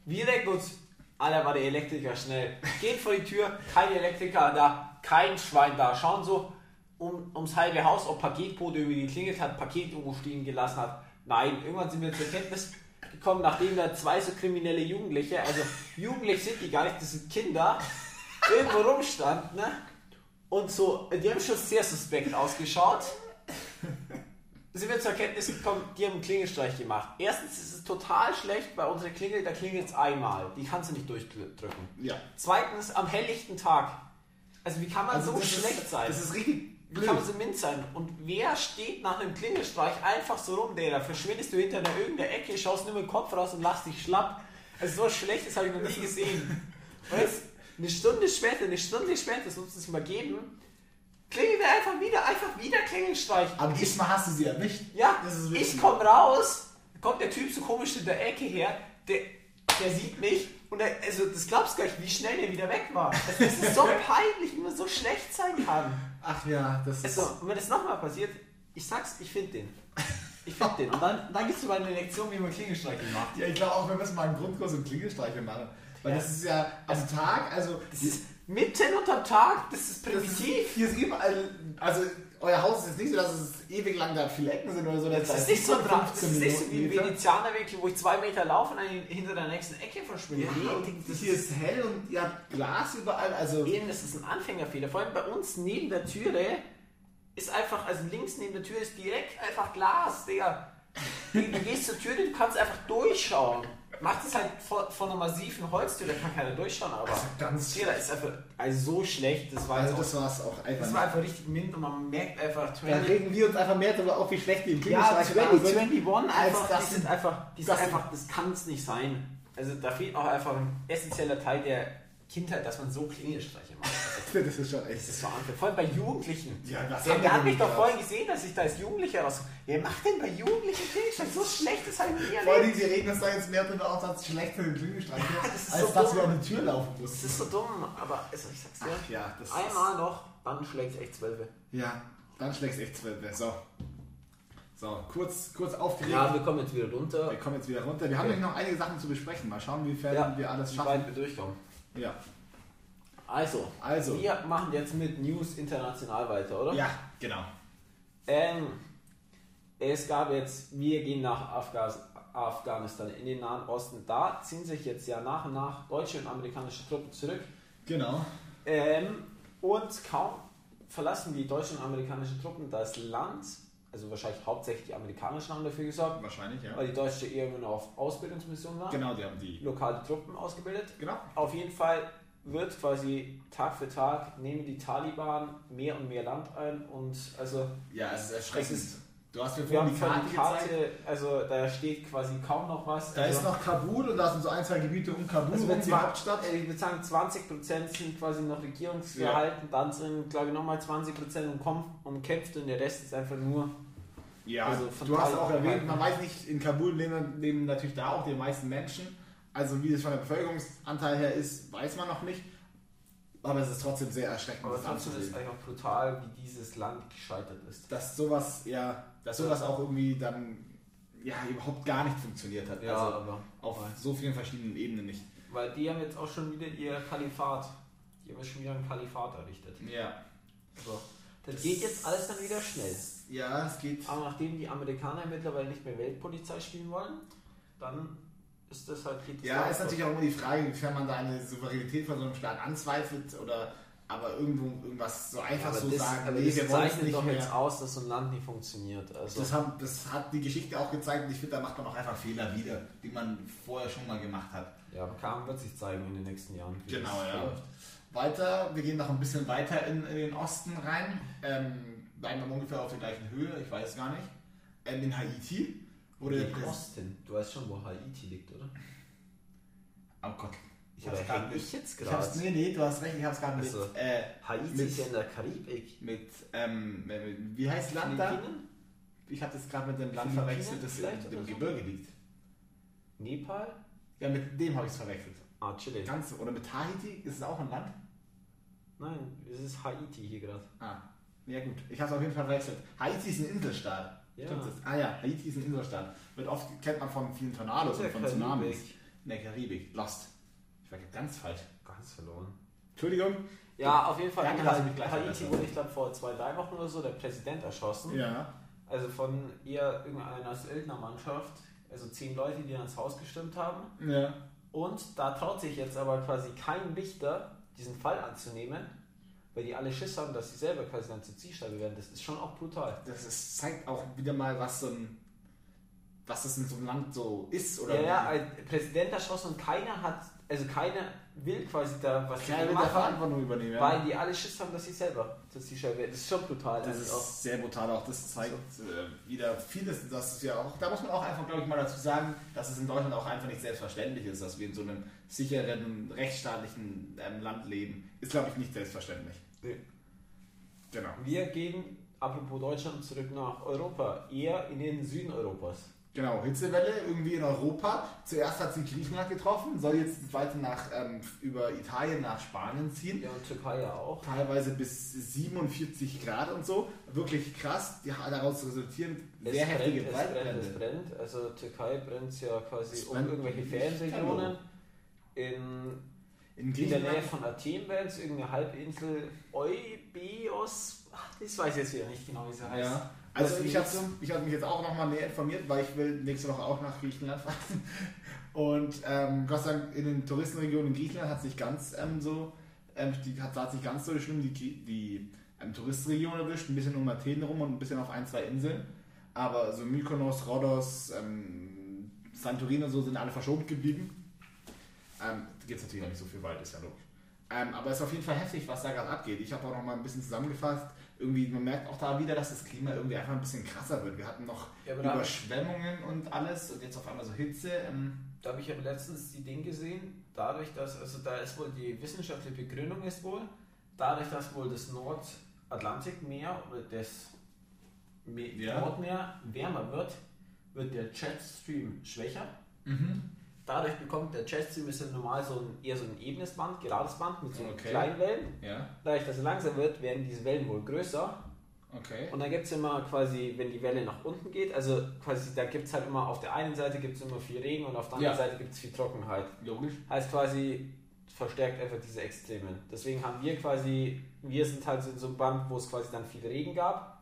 wir denken uns, Alter, war der Elektriker schnell. Geht vor die Tür, kein Elektriker da, kein Schwein da. Schauen so um, ums halbe Haus, ob Paketbote irgendwie geklingelt hat, Paket irgendwo stehen gelassen hat. Nein, irgendwann sind wir zur Kenntnis gekommen, nachdem da zwei so kriminelle Jugendliche, also jugendlich sind die gar nicht, das sind Kinder, irgendwo rumstanden, ne? Und so, die haben schon sehr suspekt ausgeschaut sind wir zur Erkenntnis gekommen, die haben einen Klingelstreich gemacht. Erstens ist es total schlecht bei unserer Klingel, da klingelt es einmal. Die kannst du nicht durchdrücken. Ja. Zweitens, am helllichten Tag. Also wie kann man Also so schlecht ist, sein? Das ist richtig. Kann so mint sein? Und wer steht nach einem Klingelstreich einfach so rum, der da verschwindest du hinter einer irgendeiner Ecke, schaust nur mit dem Kopf raus und lachst dich schlapp. Also so schlecht, das habe ich noch nie gesehen. Und jetzt eine Stunde später, eine Stunde später, das muss es mal geben, klingelt er einfach wieder, einfach wieder Klingelstreich. Aber diesmal hast du sie erwischt. Ja, Das ist ich komme raus, kommt der Typ so komisch in der Ecke her, der, der sieht mich und er, also das glaubst du gar nicht, wie schnell der wieder weg war. Das ist so peinlich, wie man so schlecht sein kann. Ach ja, das ist. Also, und wenn das nochmal passiert, ich sag's, ich finde den. Ich finde den. Und dann, dann gibst du mal eine Lektion, wie man Klingelstreiche macht. Ja, ich glaube auch, wir müssen mal einen Grundkurs im Klingelstreiche machen. Weil Ja. das ist ja am Tag, also. Das ist mitten unterm Tag, das ist das ist, primitiv. hier ist überall. Also, euer Haus ist jetzt nicht so, dass es ewig lang da viele Ecken sind oder so. Das ist nicht so dran. Das 15 ist nicht so wie Venezianerwinkel, wo ich zwei Meter laufe und dann hinter der nächsten Ecke verschwinde. Ja, das hier ist hell und ihr habt Glas überall. Also, Eben, das ist ein Anfängerfehler. Vor allem bei uns neben der Türe ist einfach, also links neben der Tür ist direkt einfach Glas, Digga. Du, du gehst zur Tür, du kannst einfach durchschauen. Macht es halt von, von einer massiven Holztür, da kann keiner durchschauen, aber ganz Tür, da ist einfach also so schlecht, das war, also das war es auch einfach. das war einfach richtig mint und man merkt einfach, da 20, regen wir uns einfach mehr darüber auf, wie schlecht die im ja, Klingelstreiche 20, waren. 21 als einfach, das die sind einfach, die sind- einfach, das kann es nicht sein. Also da fehlt auch einfach ein essentieller Teil der Kindheit, dass man so Klingelstreiche macht. Das ist schon Das echt. ist so unfair. Vor allem bei Jugendlichen. Ja, das Der, haben wir hat mich doch vorhin gesehen, dass ich da als Jugendlicher raus. Wer macht denn bei Jugendlichen Klingelstreich? So schlecht ist halt nie Vor allem, sie reden das da jetzt mehr darüber aus, als schlecht für den Klingelstreiche, das ist als so dass dumm. wir an die Tür laufen Das mussten. ist so dumm, aber also ich sag's dir. Ach ja, das ist- Einmal noch, dann schlägt echt Zwölfe. Ja, dann schlägst echt zwölf. So. So, kurz, kurz aufgeregt. Ja, wir kommen jetzt wieder runter. wir kommen jetzt wieder runter. Wir haben Okay. nämlich noch einige Sachen zu besprechen. Mal schauen, wie Ja, wir alles wie schaffen. weit wir durchkommen. Ja. Also, Also. wir machen jetzt mit News international weiter, oder? Ja, genau. Ähm, es gab jetzt, wir gehen nach Afgas Afghanistan in den Nahen Osten. Da ziehen sich jetzt ja nach und nach deutsche und amerikanische Truppen zurück. Genau. Ähm, und kaum verlassen die deutschen und amerikanischen Truppen das Land, also wahrscheinlich hauptsächlich die amerikanischen haben dafür gesorgt, Wahrscheinlich, ja. weil die Deutsche eher nur auf Ausbildungsmission waren, Genau, die haben die. lokale Truppen ausgebildet. Genau. Auf jeden Fall wird quasi Tag für Tag nehmen die Taliban mehr und mehr Land ein und also Ja, es ist erschreckend. Es ist- du hast mir vorhin die die Karte, Karte gezeigt. also da steht quasi kaum noch was. Da also, ist noch Kabul und da sind so ein, zwei Gebiete um Kabul, also wenn die Hauptstadt. äh, Ich würde sagen 20% sind quasi noch regierungsverhalten, dann sind glaube ich nochmal 20% umkämpft, umkämpft und der Rest ist einfach nur Ja, also von du hast auch erwähnt, man weiß nicht, in Kabul leben, leben natürlich da auch die meisten Menschen. Also wie das von der Bevölkerungsanteil her ist, weiß man noch nicht. Aber es ist trotzdem sehr erschreckend, Aber das trotzdem ist auch brutal, wie dieses Land gescheitert ist. Dass sowas, ja, dass sowas auch irgendwie dann ja, überhaupt gar nicht funktioniert hat. also aber auf so vielen verschiedenen Ebenen nicht. weil die haben jetzt auch schon wieder ihr Kalifat, die haben jetzt schon wieder ein Kalifat errichtet. Ja. So. Das geht jetzt alles dann wieder schnell. Ja, es geht. Aber nachdem die Amerikaner mittlerweile nicht mehr Weltpolizei spielen wollen, dann ist das halt geht das Ja, ist natürlich auch immer die Frage, inwiefern man da eine Souveränität von so einem Staat anzweifelt oder aber irgendwo irgendwas so Ja, einfach aber so das, sagen, aber nee, das wir wollen es zeichnet nicht doch mehr. jetzt aus, dass so ein Land nicht funktioniert. Also, Das, haben, das hat die Geschichte auch gezeigt und ich finde, da macht man auch einfach Fehler wieder, die man vorher schon mal gemacht hat. ja, aber Kamen wird sich zeigen in den nächsten Jahren. Genau, ja. verläuft. Weiter, wir gehen noch ein bisschen weiter in, in den Osten rein, ähm, bleiben wir ungefähr auf der gleichen Höhe, ich weiß gar nicht. Ähm, in Haiti wurde der Im Präs- Osten. Du weißt schon, wo Haiti liegt, oder? Oh Gott, ich Oder hab's gerade mit. ich jetzt gerade? nee, nee, du hast recht, ich hab's gerade mit, Also, äh, Haiti mit- ist ja in der Karibik. mit, ähm, mit- wie heißt das Land da? Ich habe das gerade mit dem Land verwechselt, das in oder dem so? Gebirge liegt. Nepal? Ja, mit dem habe ich es verwechselt. Ah, Chile. Ganz, oder mit Tahiti, ist es auch ein Land? Nein, es ist Haiti hier gerade. Ah, ja gut, ich habe es auf jeden Fall verwechselt. Haiti ist ein Inselstaat. Ja. Stimmt das? Ah ja, Haiti ist ein Inselstaat. Wird oft, kennt man von vielen Tornados und von Tsunamis. Karibik. In der Karibik. Lost. Ich war ganz falsch. Ganz verloren. Entschuldigung. Ja, auf jeden Fall Danke, dass mich gleich Haiti wurde, ich glaube, vor zwei, drei Wochen oder so der Präsident erschossen. Ja. Also von eher irgendeiner Söldnermannschaft. Also zehn Leute, die ans Haus gestimmt haben. Ja. Und da traut sich jetzt aber quasi kein Richter, diesen Fall anzunehmen, weil die alle Schiss haben, dass sie selber quasi dann zur Zielscheibe werden. Das ist schon auch brutal. Das ist, zeigt auch wieder mal, was so ein was das in so einem Land so ist. Oder ja, ja, ein Präsident erschossen und keiner hat, also keiner will quasi da was keiner will machen, Verantwortung übernehmen. Ja. weil die alle Schiss haben, dass sie selber zur Zielscheibe werden. Das ist schon brutal. Das also auch. ist sehr brutal, auch das zeigt äh, wieder vieles, das ist ja auch, da muss man auch einfach, glaube ich, mal dazu sagen, dass es in Deutschland auch einfach nicht selbstverständlich ist, dass wir in so einem sicheren, rechtsstaatlichen ähm, Land leben. Ist, glaube ich, nicht selbstverständlich. Nee. Genau. Wir gehen, apropos Deutschland, zurück nach Europa, eher in den Süden Europas. Genau, Hitzewelle irgendwie in Europa. Zuerst hat sie Griechenland getroffen, soll jetzt weiter nach, ähm, über Italien nach Spanien ziehen. Ja, und Türkei ja auch. Teilweise bis 47 Grad und so. Wirklich krass. Die, daraus resultieren Es sehr heftige brennt, es brennt, es brennt. Also Türkei brennt ja quasi Es um irgendwelche Ferienregionen. In, In in der Nähe von Athen brennt es, irgendeine Halbinsel Eubios. Das weiß ich jetzt wieder nicht genau, wie sie heißt. Ja. Also ich habe ich hab mich jetzt auch nochmal näher informiert, weil ich will nächste Woche auch nach Griechenland fahren. Und ähm, Gott sei Dank in den Touristenregionen in Griechenland hat es nicht ganz ähm, so, ähm, die hat hat nicht ganz so schlimm die, die ähm, Touristenregion erwischt, ein bisschen um Athen rum und ein bisschen auf ein, zwei Inseln. Aber so Mykonos, Rhodos, ähm, Santorin und so sind alle verschoben geblieben. Ähm, gibt es natürlich auch nicht so viel Wald, ist ja logisch. Ähm, aber es ist auf jeden Fall heftig, was da gerade abgeht. Ich habe auch noch mal ein bisschen zusammengefasst. Irgendwie, man merkt auch da wieder, dass das Klima irgendwie einfach ein bisschen krasser wird. Wir hatten noch Ja, Überschwemmungen und alles und jetzt auf einmal so Hitze. Ähm, Da habe ich aber letztens die Ding gesehen, dadurch, dass, also da ist wohl die wissenschaftliche Begründung ist wohl, dadurch, dass wohl das Nordatlantikmeer oder das Me Ja. Nordmeer wärmer wird, wird der Jetstream schwächer. Dadurch bekommt der Jetstream ist ja normal so ein, eher so ein ebenes Band, gerades Band mit so Okay. kleinen Wellen. Ja, Dadurch, dass es langsam wird, werden diese Wellen wohl größer. okay. Und dann gibt es immer quasi, wenn die Welle nach unten geht, also quasi, da gibt es halt immer, auf der einen Seite gibt es immer viel Regen und auf der anderen Ja. Seite gibt es viel Trockenheit. Logisch. Heißt quasi, verstärkt einfach diese Extremen. Deswegen haben wir quasi, wir sind halt so in so einem Band, wo es quasi dann viel Regen gab.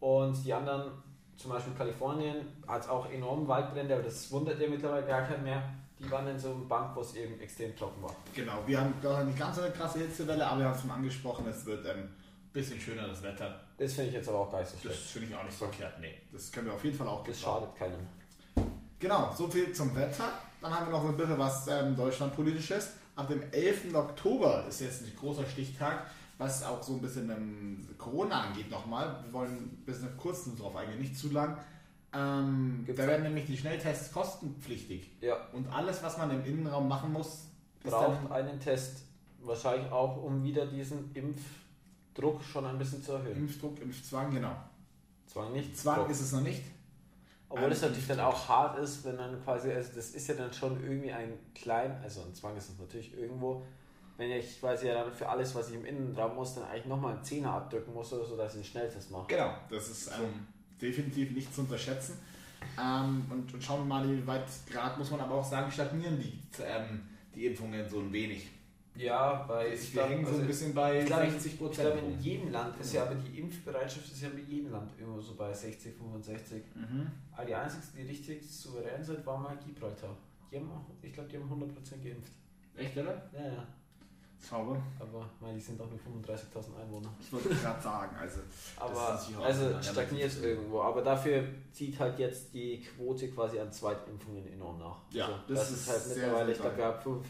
Und die anderen, zum Beispiel Kalifornien, hat auch enorm Waldbrände, aber das wundert ja mittlerweile gar keinen mehr. Die waren in so einem Band, wo es eben extrem trocken war. Genau, wir haben gar nicht ganz eine krasse Hitzewelle, aber wir haben es schon angesprochen, es wird ähm, bisschen schöneres Wetter. Das finde ich jetzt aber auch gar nicht so Das schlecht. finde ich auch nicht so verkehrt. Nee, das können wir auf jeden Fall auch Das gebrauchen. schadet keinem. Genau, so viel zum Wetter. Dann haben wir noch ein bisschen was ähm, Deutschlandpolitisches. Ab dem 11. Oktober ist jetzt ein großer Stichtag, was auch so ein bisschen ähm, Corona angeht nochmal. Wir wollen ein bisschen kurz drauf eingehen, nicht zu lang. Ähm, da werden nämlich die Schnelltests kostenpflichtig. Ja, Und alles, was man im Innenraum machen muss, braucht einen Test. Wahrscheinlich auch, um wieder diesen Impfdruck schon ein bisschen zu erhöhen. Impfdruck, Impfzwang, genau. Zwang nicht. Zwang Druck. ist es noch nicht. Obwohl es natürlich dann auch hart ist, wenn dann quasi, also das ist ja dann schon irgendwie ein klein, also ein Zwang ist es natürlich irgendwo, wenn ich quasi ja dann für alles, was ich im Innenraum muss, dann eigentlich nochmal einen Zehner abdrücken muss oder so, dass ich einen Schnelltest mache. Genau, das ist ähm, definitiv nicht zu unterschätzen. Ähm, und, und schauen wir mal, wie weit gerade muss man aber auch sagen, stagnieren die, ähm, die Impfungen so ein wenig. Ja, weil Wir hängen so ein bisschen bei ich glaube, 60 ich Prozent. glaube, in jedem Land ist ja, aber die Impfbereitschaft ist ja in jedem Land irgendwo so bei 60, 65. Mhm. Aber die einzigen, die richtig souverän sind, waren mal Gibraltar. Die haben auch, ich glaube, die haben 100% geimpft. Echt, oder? Ja, ja. Sauber. Aber meine, die sind doch nur 35.000 Einwohner. Ich wollte gerade sagen, also. Aber Das ist natürlich auch also stagniert irgendwo. Aber dafür zieht halt jetzt die Quote quasi an Zweitimpfungen enorm nach. Ja, also, das das, ist ist halt sehr, mittlerweile, sehr ich glaube, wir haben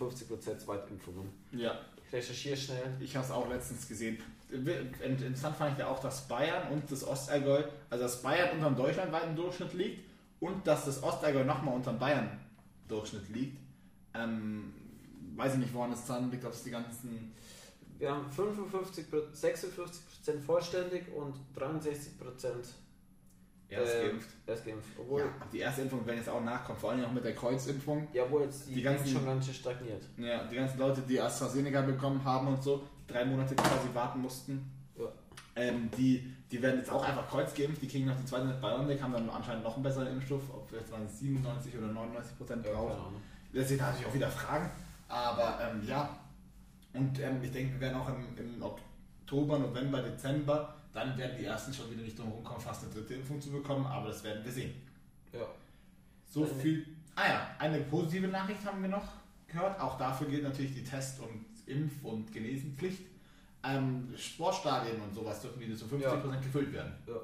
55% Zweitimpfungen. Ja, Ich recherchiere schnell. ich habe es auch letztens gesehen. Interessant fand ich ja auch, dass Bayern und das Ostallgäu, also dass Bayern unter dem deutschlandweiten Durchschnitt liegt und dass das Ostallgäu nochmal unter dem Bayern-Durchschnitt liegt. Ähm, weiß ich nicht, woran es dann liegt, ob es die ganzen. Wir haben 55, 56% vollständig und 63% Erst Ähm, geimpft. erst geimpft. Obwohl, Ja, die erste Impfung werden jetzt auch nachkommen, vor allem auch mit der Kreuzimpfung. ja, wo jetzt die, Die ganzen- schon ganz schön stagniert. Ja, die ganzen Leute, die AstraZeneca bekommen haben und so, die drei Monate quasi warten mussten, Ja. ähm, die, die werden jetzt auch einfach kreuzgeimpft, die kriegen noch die zweite mit BioNTech, haben dann anscheinend noch einen besseren Impfstoff, ob jetzt waren es 97 oder 99 Prozent Ja, drauf. keine Ahnung. Lässt sich natürlich auch wieder fragen, aber ähm, ja. Und ähm, ich denke, wir werden auch im, im Oktober, November, Dezember, dann werden die ersten schon wieder nicht drum rumkommen, fast eine dritte Impfung zu bekommen, aber das werden wir sehen. Ja. So Eine- viel. Ah ja, eine positive Nachricht haben wir noch gehört. Auch dafür gilt natürlich die Test- und Impf- und Genesenpflicht. Ähm, Sportstadien und sowas dürfen wieder zu 50% gefüllt werden. Ja.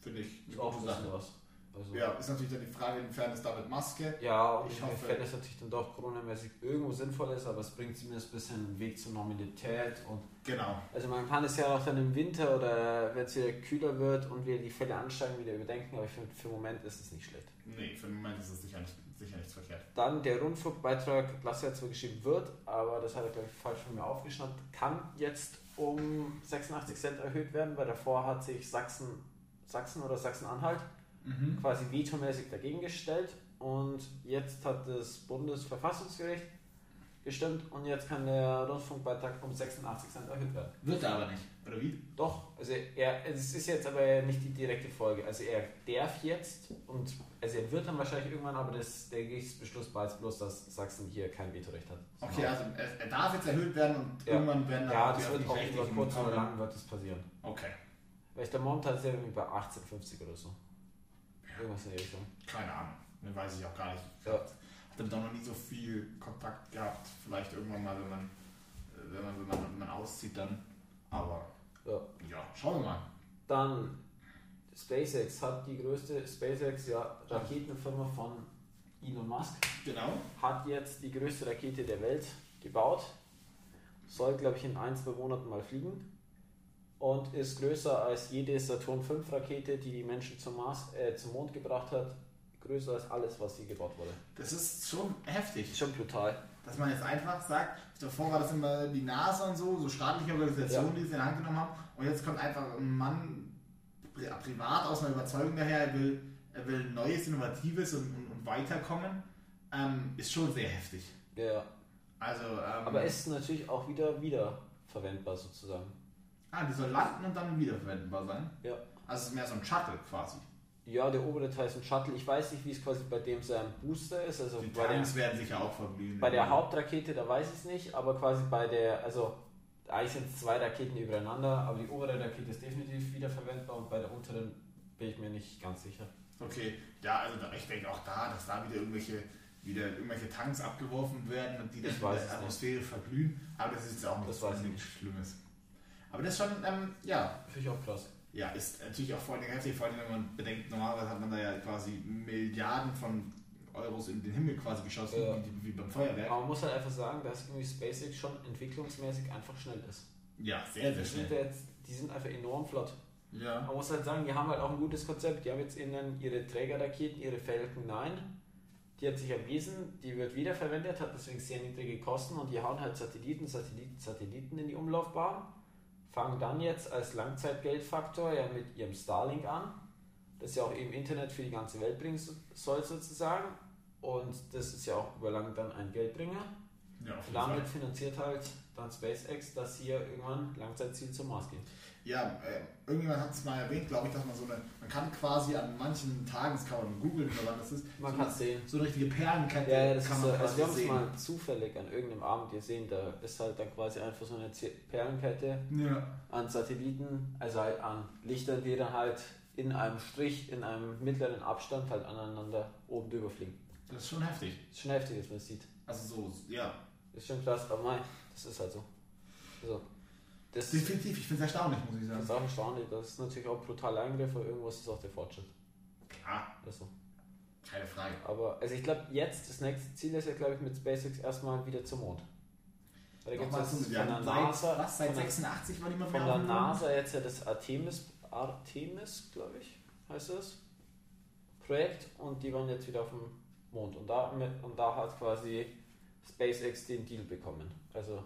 Finde ich Ist eine auch gute ein bisschen Sache. was. Also, Ja, ist natürlich dann die Frage, inwiefern ist da mit Maske. Ja, und Ich fände es natürlich dann doch coronamäßig irgendwo sinnvoll ist, aber es bringt zumindest ein bisschen einen Weg zur Normalität und Genau. also man kann es ja auch dann im Winter oder wenn es wieder kühler wird und wir die Fälle ansteigen, wieder überdenken, aber ich finde für den Moment ist es nicht schlecht. Nee, für den Moment ist es sicher, nicht, sicher nichts verkehrt. Dann der Rundfunkbeitrag, Lasse hat zwar geschrieben wird, aber das hat er glaube ich falsch von mir aufgeschnappt, kann jetzt um 86 Cent erhöht werden, weil davor hat sich Sachsen, Sachsen oder Sachsen-Anhalt Mhm. quasi vetomäßig dagegen gestellt und jetzt hat das Bundesverfassungsgericht gestimmt und jetzt kann der Rundfunkbeitrag um 86 Cent erhöht werden. Wird er aber nicht. Oder wie? Doch, also er, es ist jetzt aber nicht die direkte Folge. Also er darf jetzt und also er wird dann wahrscheinlich irgendwann, aber das, der Gerichtsbeschluss war jetzt bloß, dass Sachsen hier kein Vetorecht hat. Okay, also er, er darf jetzt erhöht werden und Ja. irgendwann werden dann ja, das wird auch über kurz oder lang wird das passieren. Okay, Weil ich der momentan ist ja irgendwie bei 18,50 oder so. Irgendwas in die Richtung. keine Ahnung. Ne, weiß ich auch gar nicht. Ja. Hat damit auch noch nie so viel Kontakt gehabt. Vielleicht irgendwann mal, wenn man, äh, wenn man, wenn man, wenn man auszieht dann. Aber Ja. ja, schauen wir mal. Dann SpaceX hat die größte SpaceX, ja, Raketenfirma von Elon Musk, Genau. hat jetzt die größte Rakete der Welt gebaut. Soll, glaube ich, in ein, zwei Monaten mal fliegen. Und ist größer als jede Saturn V Rakete, die die Menschen zum, Mars, äh, zum Mond gebracht hat. Größer als alles, was je gebaut wurde. Das ist schon heftig. Schon brutal. Dass man jetzt einfach sagt, davor war das immer die NASA und so, so staatliche Organisationen, Ja. die es in die Hand genommen haben. Und jetzt kommt einfach ein Mann pri privat aus einer Überzeugung daher, er will, er will Neues, Innovatives und, und, und weiterkommen. Ähm, ist schon sehr heftig. Ja. Also, ähm, Aber ist natürlich auch wieder wiederverwendbar sozusagen. Ah, die soll landen und dann wiederverwendbar sein. Ja. Also es ist mehr so ein Shuttle quasi. Ja, der obere Teil ist ein Shuttle. Ich weiß nicht, wie es quasi bei dem sein Booster ist. Also Die bei, Tanks werden sicher auch verblieben. bei der Hauptrakete, da weiß ich es nicht, aber quasi bei der, also eigentlich sind es zwei Raketen übereinander, aber die obere Rakete ist definitiv wiederverwendbar und bei der unteren bin ich mir nicht ganz sicher. Okay, ja, also da, ich denke auch da, dass da wieder irgendwelche, wieder irgendwelche Tanks abgeworfen werden und die dann in der nicht. Atmosphäre verglühen. Aber das ist jetzt auch Das nichts nichts Schlimmes. Aber das ist schon, ähm, ja. Finde ich auch krass. Ja, ist natürlich auch vor allem heftig, vor allem wenn man bedenkt, normalerweise hat man da ja quasi Milliarden von Euros in den Himmel quasi geschossen, Ja. wie, wie beim Feuerwerk. Aber man muss halt einfach sagen, dass irgendwie SpaceX schon entwicklungsmäßig einfach schnell ist. Ja, sehr, sehr Die sind, schnell. jetzt, die sind einfach enorm flott. Ja. Man muss halt sagen, die haben halt auch ein gutes Konzept. Die haben jetzt innen ihre Trägerraketen, ihre Falcon 9. Die hat sich erwiesen, die wird wiederverwendet, hat deswegen sehr niedrige Kosten und die hauen halt Satelliten, Satelliten, Satelliten in die Umlaufbahn. Fangen dann jetzt als Langzeitgeldfaktor ja mit ihrem Starlink an, das ja auch eben Internet für die ganze Welt bringen so- soll sozusagen. Und das ist ja auch über lang dann ein Geldbringer. Ja, Damit Fall. finanziert halt dann SpaceX, dass hier irgendwann Langzeitziel zum Mars geht. Ja, äh, irgendjemand hat es mal erwähnt, glaube ich, dass man so eine, man kann quasi an manchen Tagen, das kann man googeln oder wann das ist, Man so, kann es sehen. so eine richtige Perlenkette Ja, ja, das kann ist man so, also quasi wir haben es sehen. mal zufällig an irgendeinem Abend gesehen, da ist halt dann quasi einfach so eine Perlenkette Ja, an Satelliten, also halt an Lichtern, die dann halt in einem Strich, in einem mittleren Abstand halt aneinander oben drüber fliegen. das ist schon heftig. Das ist schon heftig, dass man das sieht. Also so, ja. Das ist schon krass, aber nein, das ist halt so. Also, das ist Definitiv, ich finde es erstaunlich, muss ich sagen. auch erstaunlich, das ist natürlich auch brutal Eingriff, aber irgendwas ist auch der Fortschritt. Klar, Also, keine Frage. aber, also ich glaube, jetzt, das nächste Ziel ist ja, glaube ich, mit SpaceX erstmal wieder zum Mond. Weil da gibt es von der seit, NASA, was, seit von der- 86 war die mal von der? NASA jetzt ja das Artemis, Artemis glaube ich, heißt das, Projekt und die waren jetzt wieder auf dem Mond und da, mit, und da hat quasi SpaceX den Deal bekommen. Also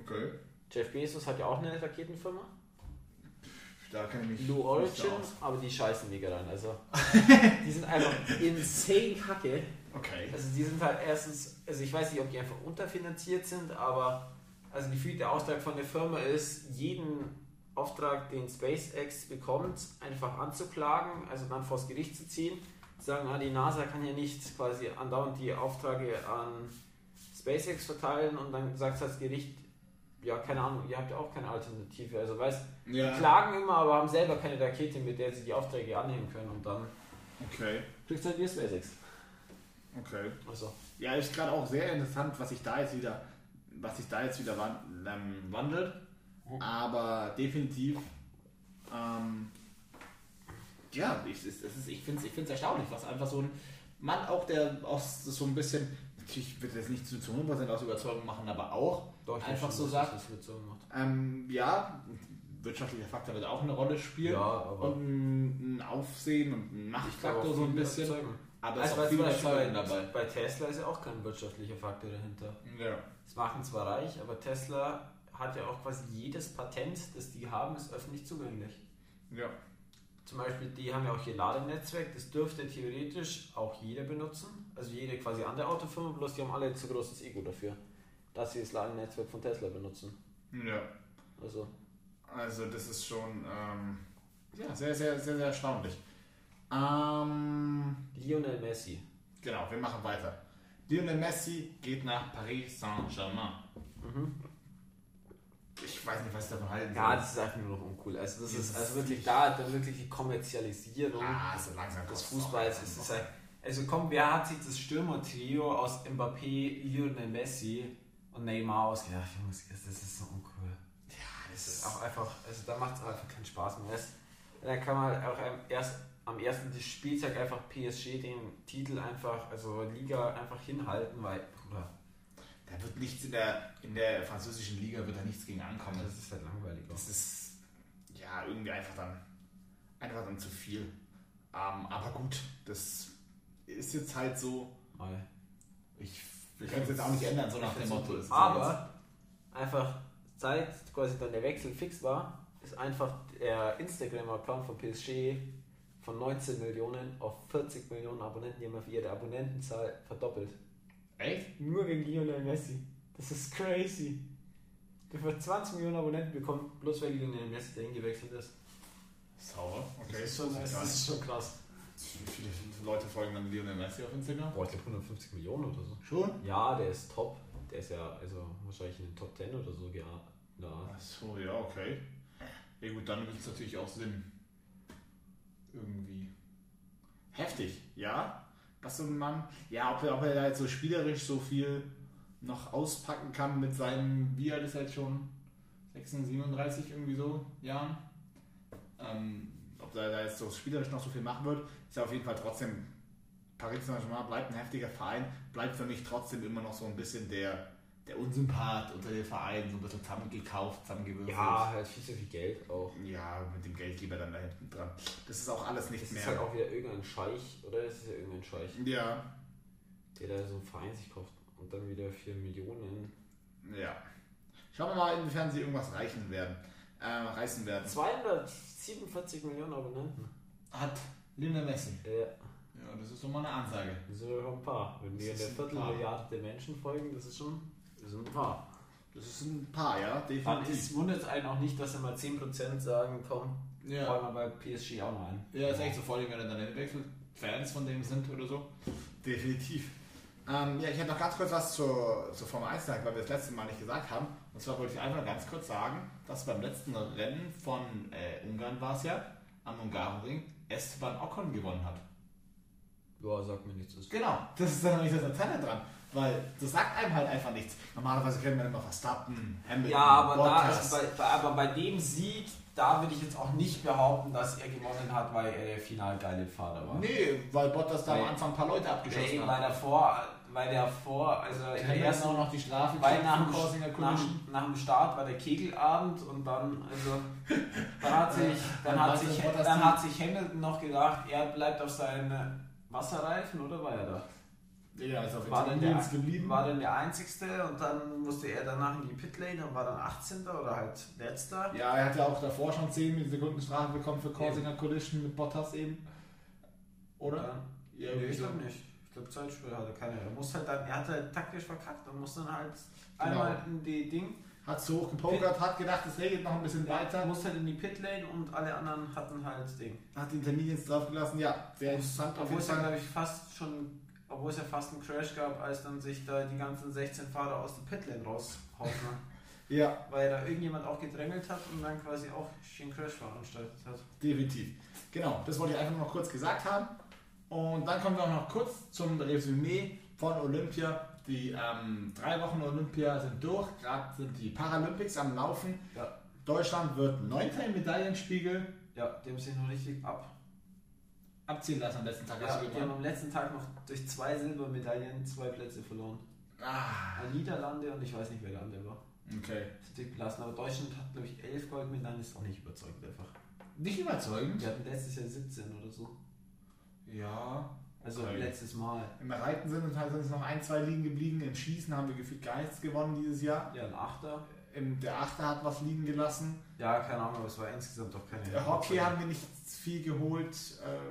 Okay, Jeff Bezos hat ja auch eine Raketenfirma, da kann ich Blue Origin, aber die scheißen mega rein. Also die sind einfach insane kacke. Okay. Also die sind halt erstens, also ich weiß nicht, ob die einfach unterfinanziert sind, aber also gefühlt der Auftrag von der Firma ist, jeden Auftrag, den SpaceX bekommt, einfach anzuklagen, also dann vors Gericht zu ziehen, zu sagen, ah, die NASA kann ja nicht quasi andauernd die Aufträge an SpaceX verteilen und dann sagt das Gericht, ja, keine Ahnung, ihr habt ja auch keine Alternative. Also weißt, die Ja, klagen immer, aber haben selber keine Rakete, mit der sie die Aufträge annehmen können und dann okay, kriegt halt wie SpaceX. okay. Also, Ja, ist gerade auch sehr interessant, was sich da jetzt wieder, was sich da jetzt wieder ähm, wandelt. Aber definitiv, ähm, ja, ich, es ist, ich finde es ich find's erstaunlich, was einfach so ein Mann auch, der aus so ein bisschen, wird er das nicht zu, zu 100% aus Überzeugung machen, aber auch doch, ich Einfach so sagt-. Ähm, ja, wirtschaftlicher Faktor wird auch eine Rolle spielen. Ja, aber- Und ein, ein Aufsehen und ein Machtfaktor so ein bisschen. Aber es ist Also auch viel bei, dabei. bei Tesla ist ja auch kein wirtschaftlicher Faktor dahinter. Ja. Es machen zwar reich, aber Tesla hat ja auch quasi jedes Patent, das die haben, ist öffentlich zugänglich. Ja. Zum Beispiel, die haben ja auch ihr Ladenetzwerk, das dürfte theoretisch auch jeder benutzen. Also jede quasi andere Autofirma, bloß die haben alle zu großes Ego dafür, dass sie das Ladenetzwerk von Tesla benutzen. Ja. Also, Also das ist schon ähm, ja, sehr, sehr, sehr, sehr erstaunlich. Ähm, Lionel Messi. genau, wir machen weiter. Lionel Messi geht nach Paris Saint-Germain. Ich weiß nicht, was ich davon halten Ja, soll. das ist einfach nur noch uncool. Also das Dieses- ist also wirklich da, dann wirklich die Kommerzialisierung. ah, so langsam des Fußballs. Es ist halt, also komm, wer hat sich das Stürmertrio aus Mbappé, Lionel Messi und Neymar ausgedacht? Jungs, das ist so uncool. Ja, Das ist auch einfach, also da macht es einfach keinen Spaß mehr. Das, dann kann man auch am, erst, am ersten Spieltag einfach PSG den Titel einfach, also Liga einfach hinhalten, weil, Bruder, Da wird nichts in der, in der französischen Liga wird da nichts gegen ankommen. das ist halt langweilig. Das ist ja irgendwie einfach dann einfach dann zu viel. Ähm, aber gut, das ist jetzt halt so. Ich, wir können es jetzt auch nicht ändern, so nach dem Motto. Es ist Aber einfach seit quasi dann der Wechsel fix war, ist einfach der Instagram-Account von PSG von 19 Millionen auf 40 Millionen Abonnenten, die haben auf ihre Abonnentenzahl verdoppelt. Echt? Nur wegen Lionel Messi. Das ist crazy. Der wird 20 Millionen Abonnenten bekommen, bloß weil Lionel Messi dahin gewechselt ist. Sauer. Okay. Das ist schon, das ist schon krass. Wie viele Leute folgen dann Lionel Messi auf Instagram? Boah, ich glaube 150 Millionen oder so. Schon? Ja, der ist top. Der ist ja also wahrscheinlich in den Top 10 oder so. Ja, ja. Achso, ja, okay. Ja gut, dann gibt es natürlich auch Sinn. Irgendwie. Heftig, ja. Was so ein Mann. Ja, ob er, ob er da jetzt so spielerisch so viel noch auspacken kann mit seinem, wie alt ist jetzt schon? 36, 37 irgendwie so Jahren. Ähm, ob da, jetzt so spielerisch noch so viel machen wird, ist ja auf jeden Fall trotzdem Paris Saint-Germain bleibt ein heftiger Verein, bleibt für mich trotzdem immer noch so ein bisschen der, der Unsympath unter den Vereinen, so ein bisschen zusammengekauft, zusammengewürfelt. Ja, halt viel zu viel Geld auch. Ja, mit dem Geldgeber dann da hinten dran. Das ist auch alles nicht Das mehr. ist halt auch wieder irgendein Scheich, oder? Das ist ja irgendein Scheich, ja, der da so einen Verein sich kauft und dann wieder 4 Millionen. ja. Schauen wir mal, inwiefern sie irgendwas reichen werden, äh, reißen werden. 247 Millionen Abonnenten. Hat Lionel Messi. Ja, Ja, das ist doch mal eine Ansage. das sind ja ein paar. Wenn Das ein paar. Viertelmilliarde der Menschen folgen, das ist schon das sind ein paar. Das ist ein paar, ja, definitiv. ist, wundert es einen auch nicht, dass immer 10% sagen, komm, Ja. wollen wir bei PSG auch noch ein. Ja, ist echt so vor allem, wenn dann hinwechselt, Fans von dem sind oder so. Definitiv. Ähm, ja, ich hätte noch ganz kurz was zur, zur Formel 1 sagen, weil wir das letzte Mal nicht gesagt haben. Und zwar wollte ich einfach ganz kurz sagen, dass beim letzten Rennen von äh, Ungarn war es ja, am Ungarenring, Esteban Ocon gewonnen hat. Ja, sagt mir nichts. Genau, das ist dann nicht das Antenne dran. Weil das sagt einem halt einfach nichts. Normalerweise kennen wir immer Verstappen, Hamilton, Ja, aber, da, Bottas. also bei, bei, aber bei dem Sieg, da würde ich jetzt auch nicht behaupten, dass er gewonnen hat, weil er der final geile Fahrer war. Nee, weil Bottas da Weil- am Anfang ein paar Leute abgeschossen hat. bei davor, weil der vor, also in der ersten auch noch die Strafe Weil nach nach, nach dem Start war der Kegelabend und dann, also, dann hat sich, dann Dann hat sich, dann hat sich Hamilton noch gedacht, er bleibt auf seinen Wasserreifen, oder war er da? Ja, ist auf War denn, der, geblieben. war denn der Einzigste und dann musste er danach in die Pitlane und war dann 18. oder halt letzter. Ja, er hat ja auch davor schon 10 Sekunden Strafe bekommen für Causing a Collision mit Bottas eben. Oder? Dann, Ja, nee, ich glaube nicht. Zeitspiel hatte keiner. Er muss halt dann, er hat halt taktisch verkackt und muss dann halt Genau. einmal in die Ding, Hat zu hoch gepokert, hat gedacht, es regelt noch ein bisschen weiter. muss halt in die Pitlane und alle anderen hatten halt Ding. Hat die Intermediates draufgelassen. Ja, sehr interessant Obwohl es ja, glaube ich, fast schon, obwohl es ja fast einen Crash gab, als dann sich da die ganzen 16 Fahrer aus der Pitlane raushauen. Ja, weil da irgendjemand auch gedrängelt hat und dann quasi auch einen Crash veranstaltet hat. definitiv. Genau, das wollte ich einfach noch kurz gesagt haben. Und dann kommen wir auch noch kurz zum Resümee von Olympia. Die ähm, drei Wochen Olympia sind durch, gerade sind die Paralympics am Laufen. Ja. Deutschland wird Neunter im Medaillenspiegel. Ja, dem sich noch richtig ab. Abziehen lassen am letzten Tag. Ja, die haben am letzten Tag noch durch zwei Silbermedaillen zwei Plätze verloren. Ah, An Niederlande und ich weiß nicht, wer der andere war. okay. Natürlich belassen, aber Deutschland hat, glaube ich, elf Goldmedaillen, ist auch nicht überzeugend einfach. Nicht überzeugend. Wir hatten letztes Jahr 17 oder so. Ja. Also Okay. letztes Mal. Im Reiten sind uns halt noch ein, zwei liegen geblieben. Im Schießen haben wir gefühlt gar nichts gewonnen dieses Jahr. Ja, ein Achter. Im, der Achter hat was liegen gelassen. Ja, keine Ahnung, aber es war insgesamt doch keine. Der Hockey haben wir nicht viel geholt.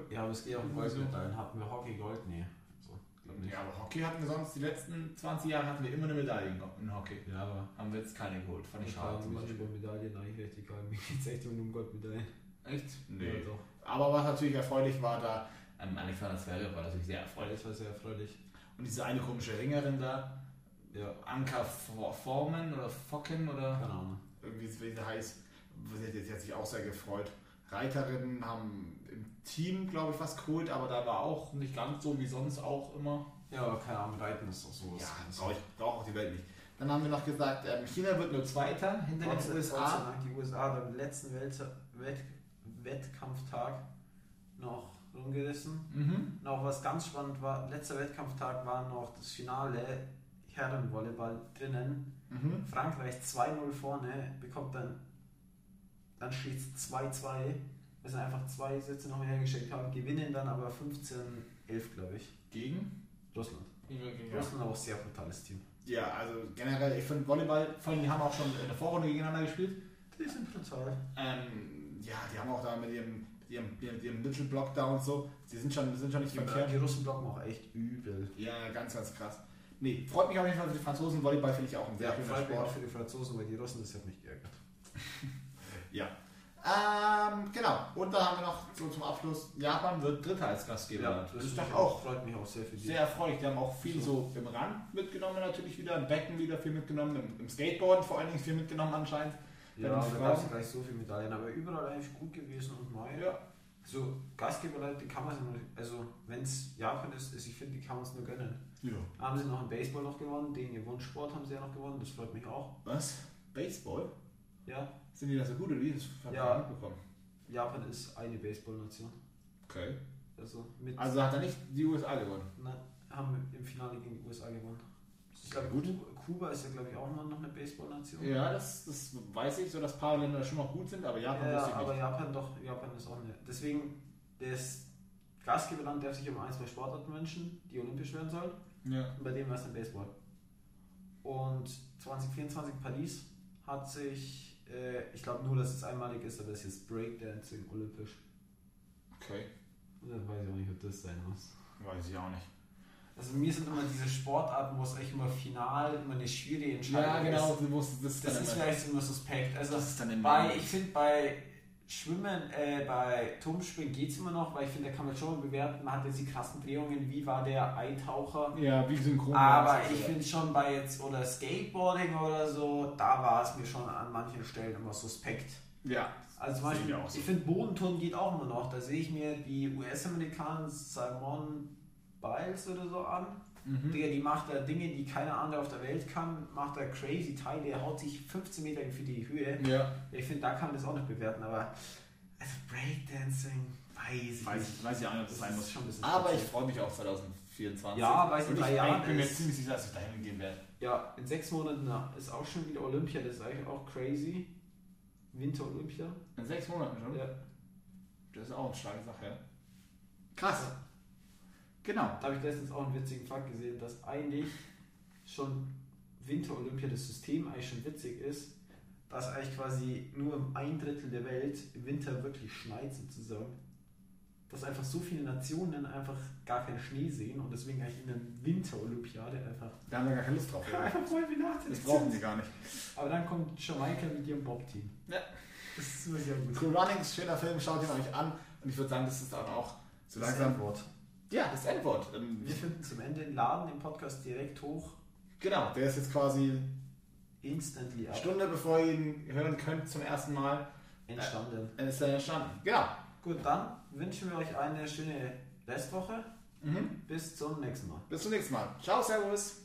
Äh, Ja, aber es geht auch um Goldmedaillen. Hatten wir Hockey Gold? Nee. So, ja, aber Hockey hatten wir sonst, die letzten 20 Jahre hatten wir immer eine Medaille in Hockey. Ja, aber. Haben wir jetzt keine geholt. Fand ich schade zum Beispiel. über Medaillen eigentlich recht egal. Mir geht es echt nur um Goldmedaillen. Echt? Ja, doch. Aber was natürlich erfreulich war da, ähm, Alexander Zverev war natürlich sehr erfreulich. Das war sehr erfreulich. Und diese eine komische Ringerin da, Ja, Anka For- Forman oder Focken oder keine Ahnung. irgendwie wie sie heißt, sie hat, sie hat sich auch sehr gefreut. Reiterinnen haben im Team, glaube ich, was geholt, aber da war auch nicht ganz so wie sonst auch immer. Ja, aber keine Ahnung, Reiten ist doch so. Ja, brauche ich brauch auch die Welt nicht. Dann haben wir noch gesagt, ähm, China wird nur Zweiter hinter Gott den USA. Die USA beim letzten Welt Wett Wettkampftag noch rumgerissen. Mhm. Noch was ganz spannend war, letzter Wettkampftag war noch das Finale Herrenvolleyball drinnen. Mhm. Frankreich 2-0 vorne, bekommt dann, dann steht es 2-2, wir sind einfach zwei Sätze noch mehr hergeschickt haben, gewinnen dann aber 15-11, glaube ich. Gegen? Russland. Ja. Russland aber auch sehr brutales Team. ja, also generell, ich finde Volleyball, vor allem die haben auch schon in der Vorrunde gegeneinander gespielt. Die sind brutal. Ähm, ja, die haben auch da mit ihrem, mit ihrem, mit ihrem Little Block da und so, sie sind schon, sind schon nicht verkehrt. Die Russen blocken auch echt übel. Ja, ganz, ganz krass. Nee, freut mich auf jeden Fall für die Franzosen. Volleyball finde ich auch ein sehr Ja, schöner auch Sport. für die Franzosen, weil die Russen, das hat mich geärgert. Ja. Ähm, genau. Und da haben wir noch so zum Abschluss, Japan wird Dritter als Gastgeber. das ist doch auch freut mich auch sehr für die. sehr erfreulich. Die haben auch viel so im Rand mitgenommen natürlich wieder, im Becken wieder viel mitgenommen, im, im Skateboard vor allen Dingen viel mitgenommen anscheinend. Ja, bei da gab gleich so viele Medaillen, aber überall eigentlich gut gewesen und neu. Ja. So, Gastgeberleute kann man sich nur, also wenn es Japan ist, ist, ich finde, die kann man es nur gönnen. ja. Haben sie noch im Baseball noch gewonnen, den ihr Wunschsport haben sie ja noch gewonnen, das freut mich auch. Was? Baseball? Ja, Sind die da so gut oder wie? Das hab ich Ja. mitbekommen. Japan ist eine Baseballnation. Okay. Also mit Also hat er nicht die USA gewonnen. Nein, haben im Finale gegen die USA gewonnen. Ich glaube, Gut. Kuba, ist ja, glaube ich, auch immer noch eine Baseballnation. Ja, das, das weiß ich, so dass ein paar Länder schon noch gut sind, aber Japan Ja, wusste ich aber nicht. Japan doch, Japan ist auch eine. Deswegen, das Gastgeberland darf sich um ein, zwei Sportarten wünschen, die olympisch werden sollen. Ja. Und bei dem war es dann Baseball. Und 2024 Paris hat sich, äh, ich glaube nur, dass es einmalig ist, aber es ist jetzt Breakdancing olympisch. Okay. Und dann weiß ich auch nicht, ob das sein muss. Weiß ich auch nicht. Also mir sind immer diese Sportarten, wo es echt immer final, immer eine schwierige Entscheidung Ja, genau, ist. du musst das, Das ist vielleicht immer suspekt. Also Das ist dann immer bei, ich finde bei Schwimmen, äh, bei Turmspringen geht es immer noch, weil ich finde, da kann man schon bewerten, man hat jetzt die krassen Drehungen, wie war der Eintaucher. Ja, wie synchron. Aber ich ja. finde schon bei jetzt, oder Skateboarding oder so, da war es mir schon an manchen Stellen immer suspekt. Ja. Also zum ich Beispiel, auch so. ich finde Bodenturnen geht auch immer noch. Da sehe ich mir die US-Amerikaner Simon Biles oder so an. Mhm. Digga, die macht da Dinge, die keiner andere auf der Welt kann, macht da crazy Teile, der haut sich 15 Meter für die Höhe. Ja. Ich finde, da kann man das auch nicht bewerten, aber also Breakdancing, weiß ich Weiß, nicht. weiß ich auch nicht, ob das Das sein muss. schon ein bisschen Aber ich freue mich auf 2024. Ja, in Und drei ich Jahren bin mir ziemlich sicher, dass ich dahin gehen werde. Ja, in sechs Monaten na, ist auch schon wieder Olympia, das ist eigentlich auch crazy. Winter-Olympia. In sechs Monaten schon? Ja. Das ist auch eine starke Sache, ja. Krass. Genau. Da habe ich letztens auch einen witzigen Fakt gesehen, dass eigentlich schon Winter-Olympia das System eigentlich schon witzig ist, dass eigentlich quasi nur im ein Drittel der Welt im Winter wirklich schneit sozusagen. Dass einfach so viele Nationen einfach gar keinen Schnee sehen und deswegen eigentlich in der Winter-Olympiade einfach, Da haben wir gar keine Lust drauf. einfach voll wie Das brauchen sie gar nicht. Aber dann kommt Jamaika mit ihrem Bob-Team. Ja. Das ist immer sehr gut. Cool Runnings, schöner Film, schaut ihn euch an. Und ich würde sagen, das ist dann auch so langsam. Endwort. Ja, das Endwort. Ähm, Wir finden zum Ende, laden den Podcast direkt hoch, Genau, der ist jetzt quasi instantly eine up, Stunde bevor ihr ihn hören könnt zum ersten Mal. entstanden. Dann ist er entstanden. Genau. Gut, dann wünschen wir euch eine schöne Restwoche. Mhm. Bis zum nächsten Mal. Bis zum nächsten Mal. Ciao, Servus.